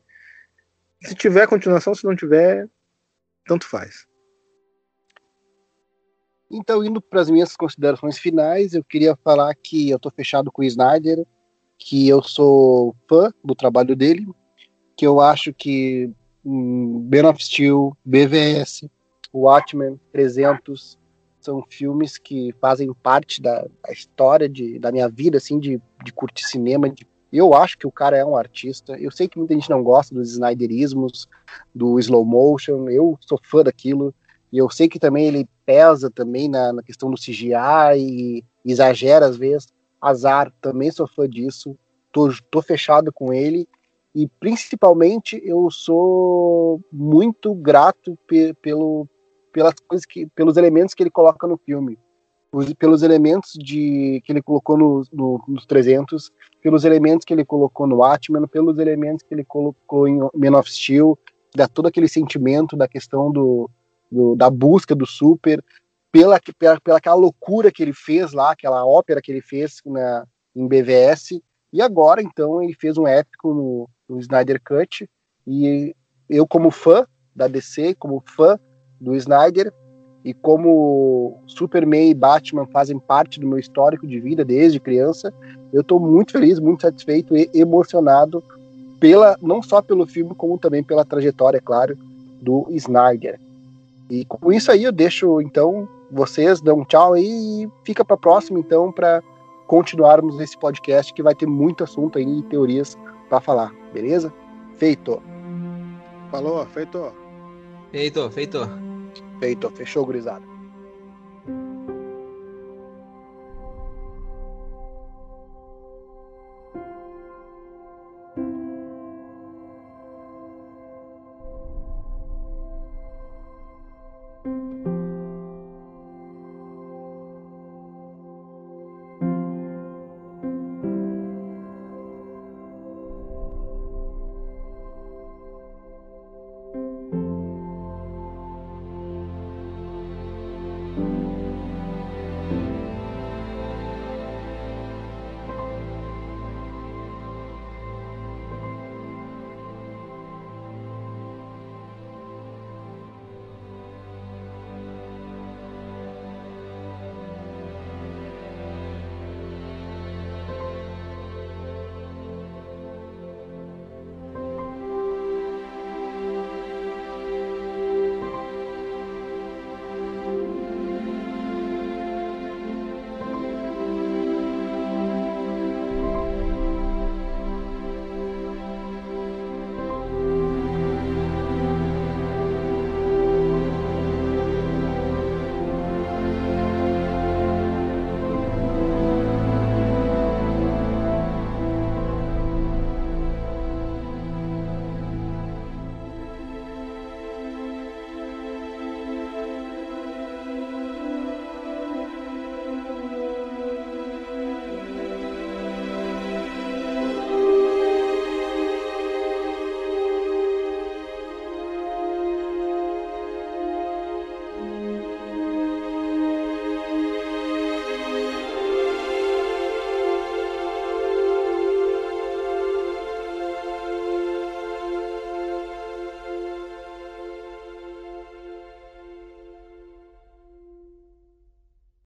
Se tiver continuação, se não tiver, tanto faz. Então, indo para as minhas considerações finais, eu queria falar que eu tô fechado com o Snyder, que eu sou fã do trabalho dele, que eu acho que hum, Man of Steel, BVS, Watchmen, 300, são filmes que fazem parte da, da história de, da minha vida, assim, de, de curtir cinema. De, eu acho que o cara é um artista. Eu sei que muita gente não gosta dos Snyderismos, do slow motion. Eu sou fã daquilo. E eu sei que também ele pesa também na, na questão do CGI e exagera às vezes. Azar, também sou fã disso. Tô, tô fechado com ele. E principalmente eu sou muito grato pe pelo, pelas coisas que, pelos elementos que ele coloca no filme, pelos elementos de que ele colocou no, no, nos 300, pelos elementos que ele colocou no Atman, pelos elementos que ele colocou em Man of Steel, da todo aquele sentimento da questão do, do da busca do super, pela, pela, pela aquela loucura que ele fez lá, aquela ópera que ele fez na, em BVS, e agora então ele fez um épico no, no Snyder Cut, e eu como fã da DC, como fã do Snyder e como Superman e Batman fazem parte do meu histórico de vida desde criança, eu estou muito feliz, muito satisfeito e emocionado pela não só pelo filme como também pela trajetória, é claro, do Snyder. E com isso aí eu deixo, então, vocês, dão um tchau aí e fica para próxima, então, para continuarmos esse podcast que vai ter muito assunto aí e teorias para falar, beleza? Feito. Falou, feito. Feito, feito. Feito, fechou, gurizada.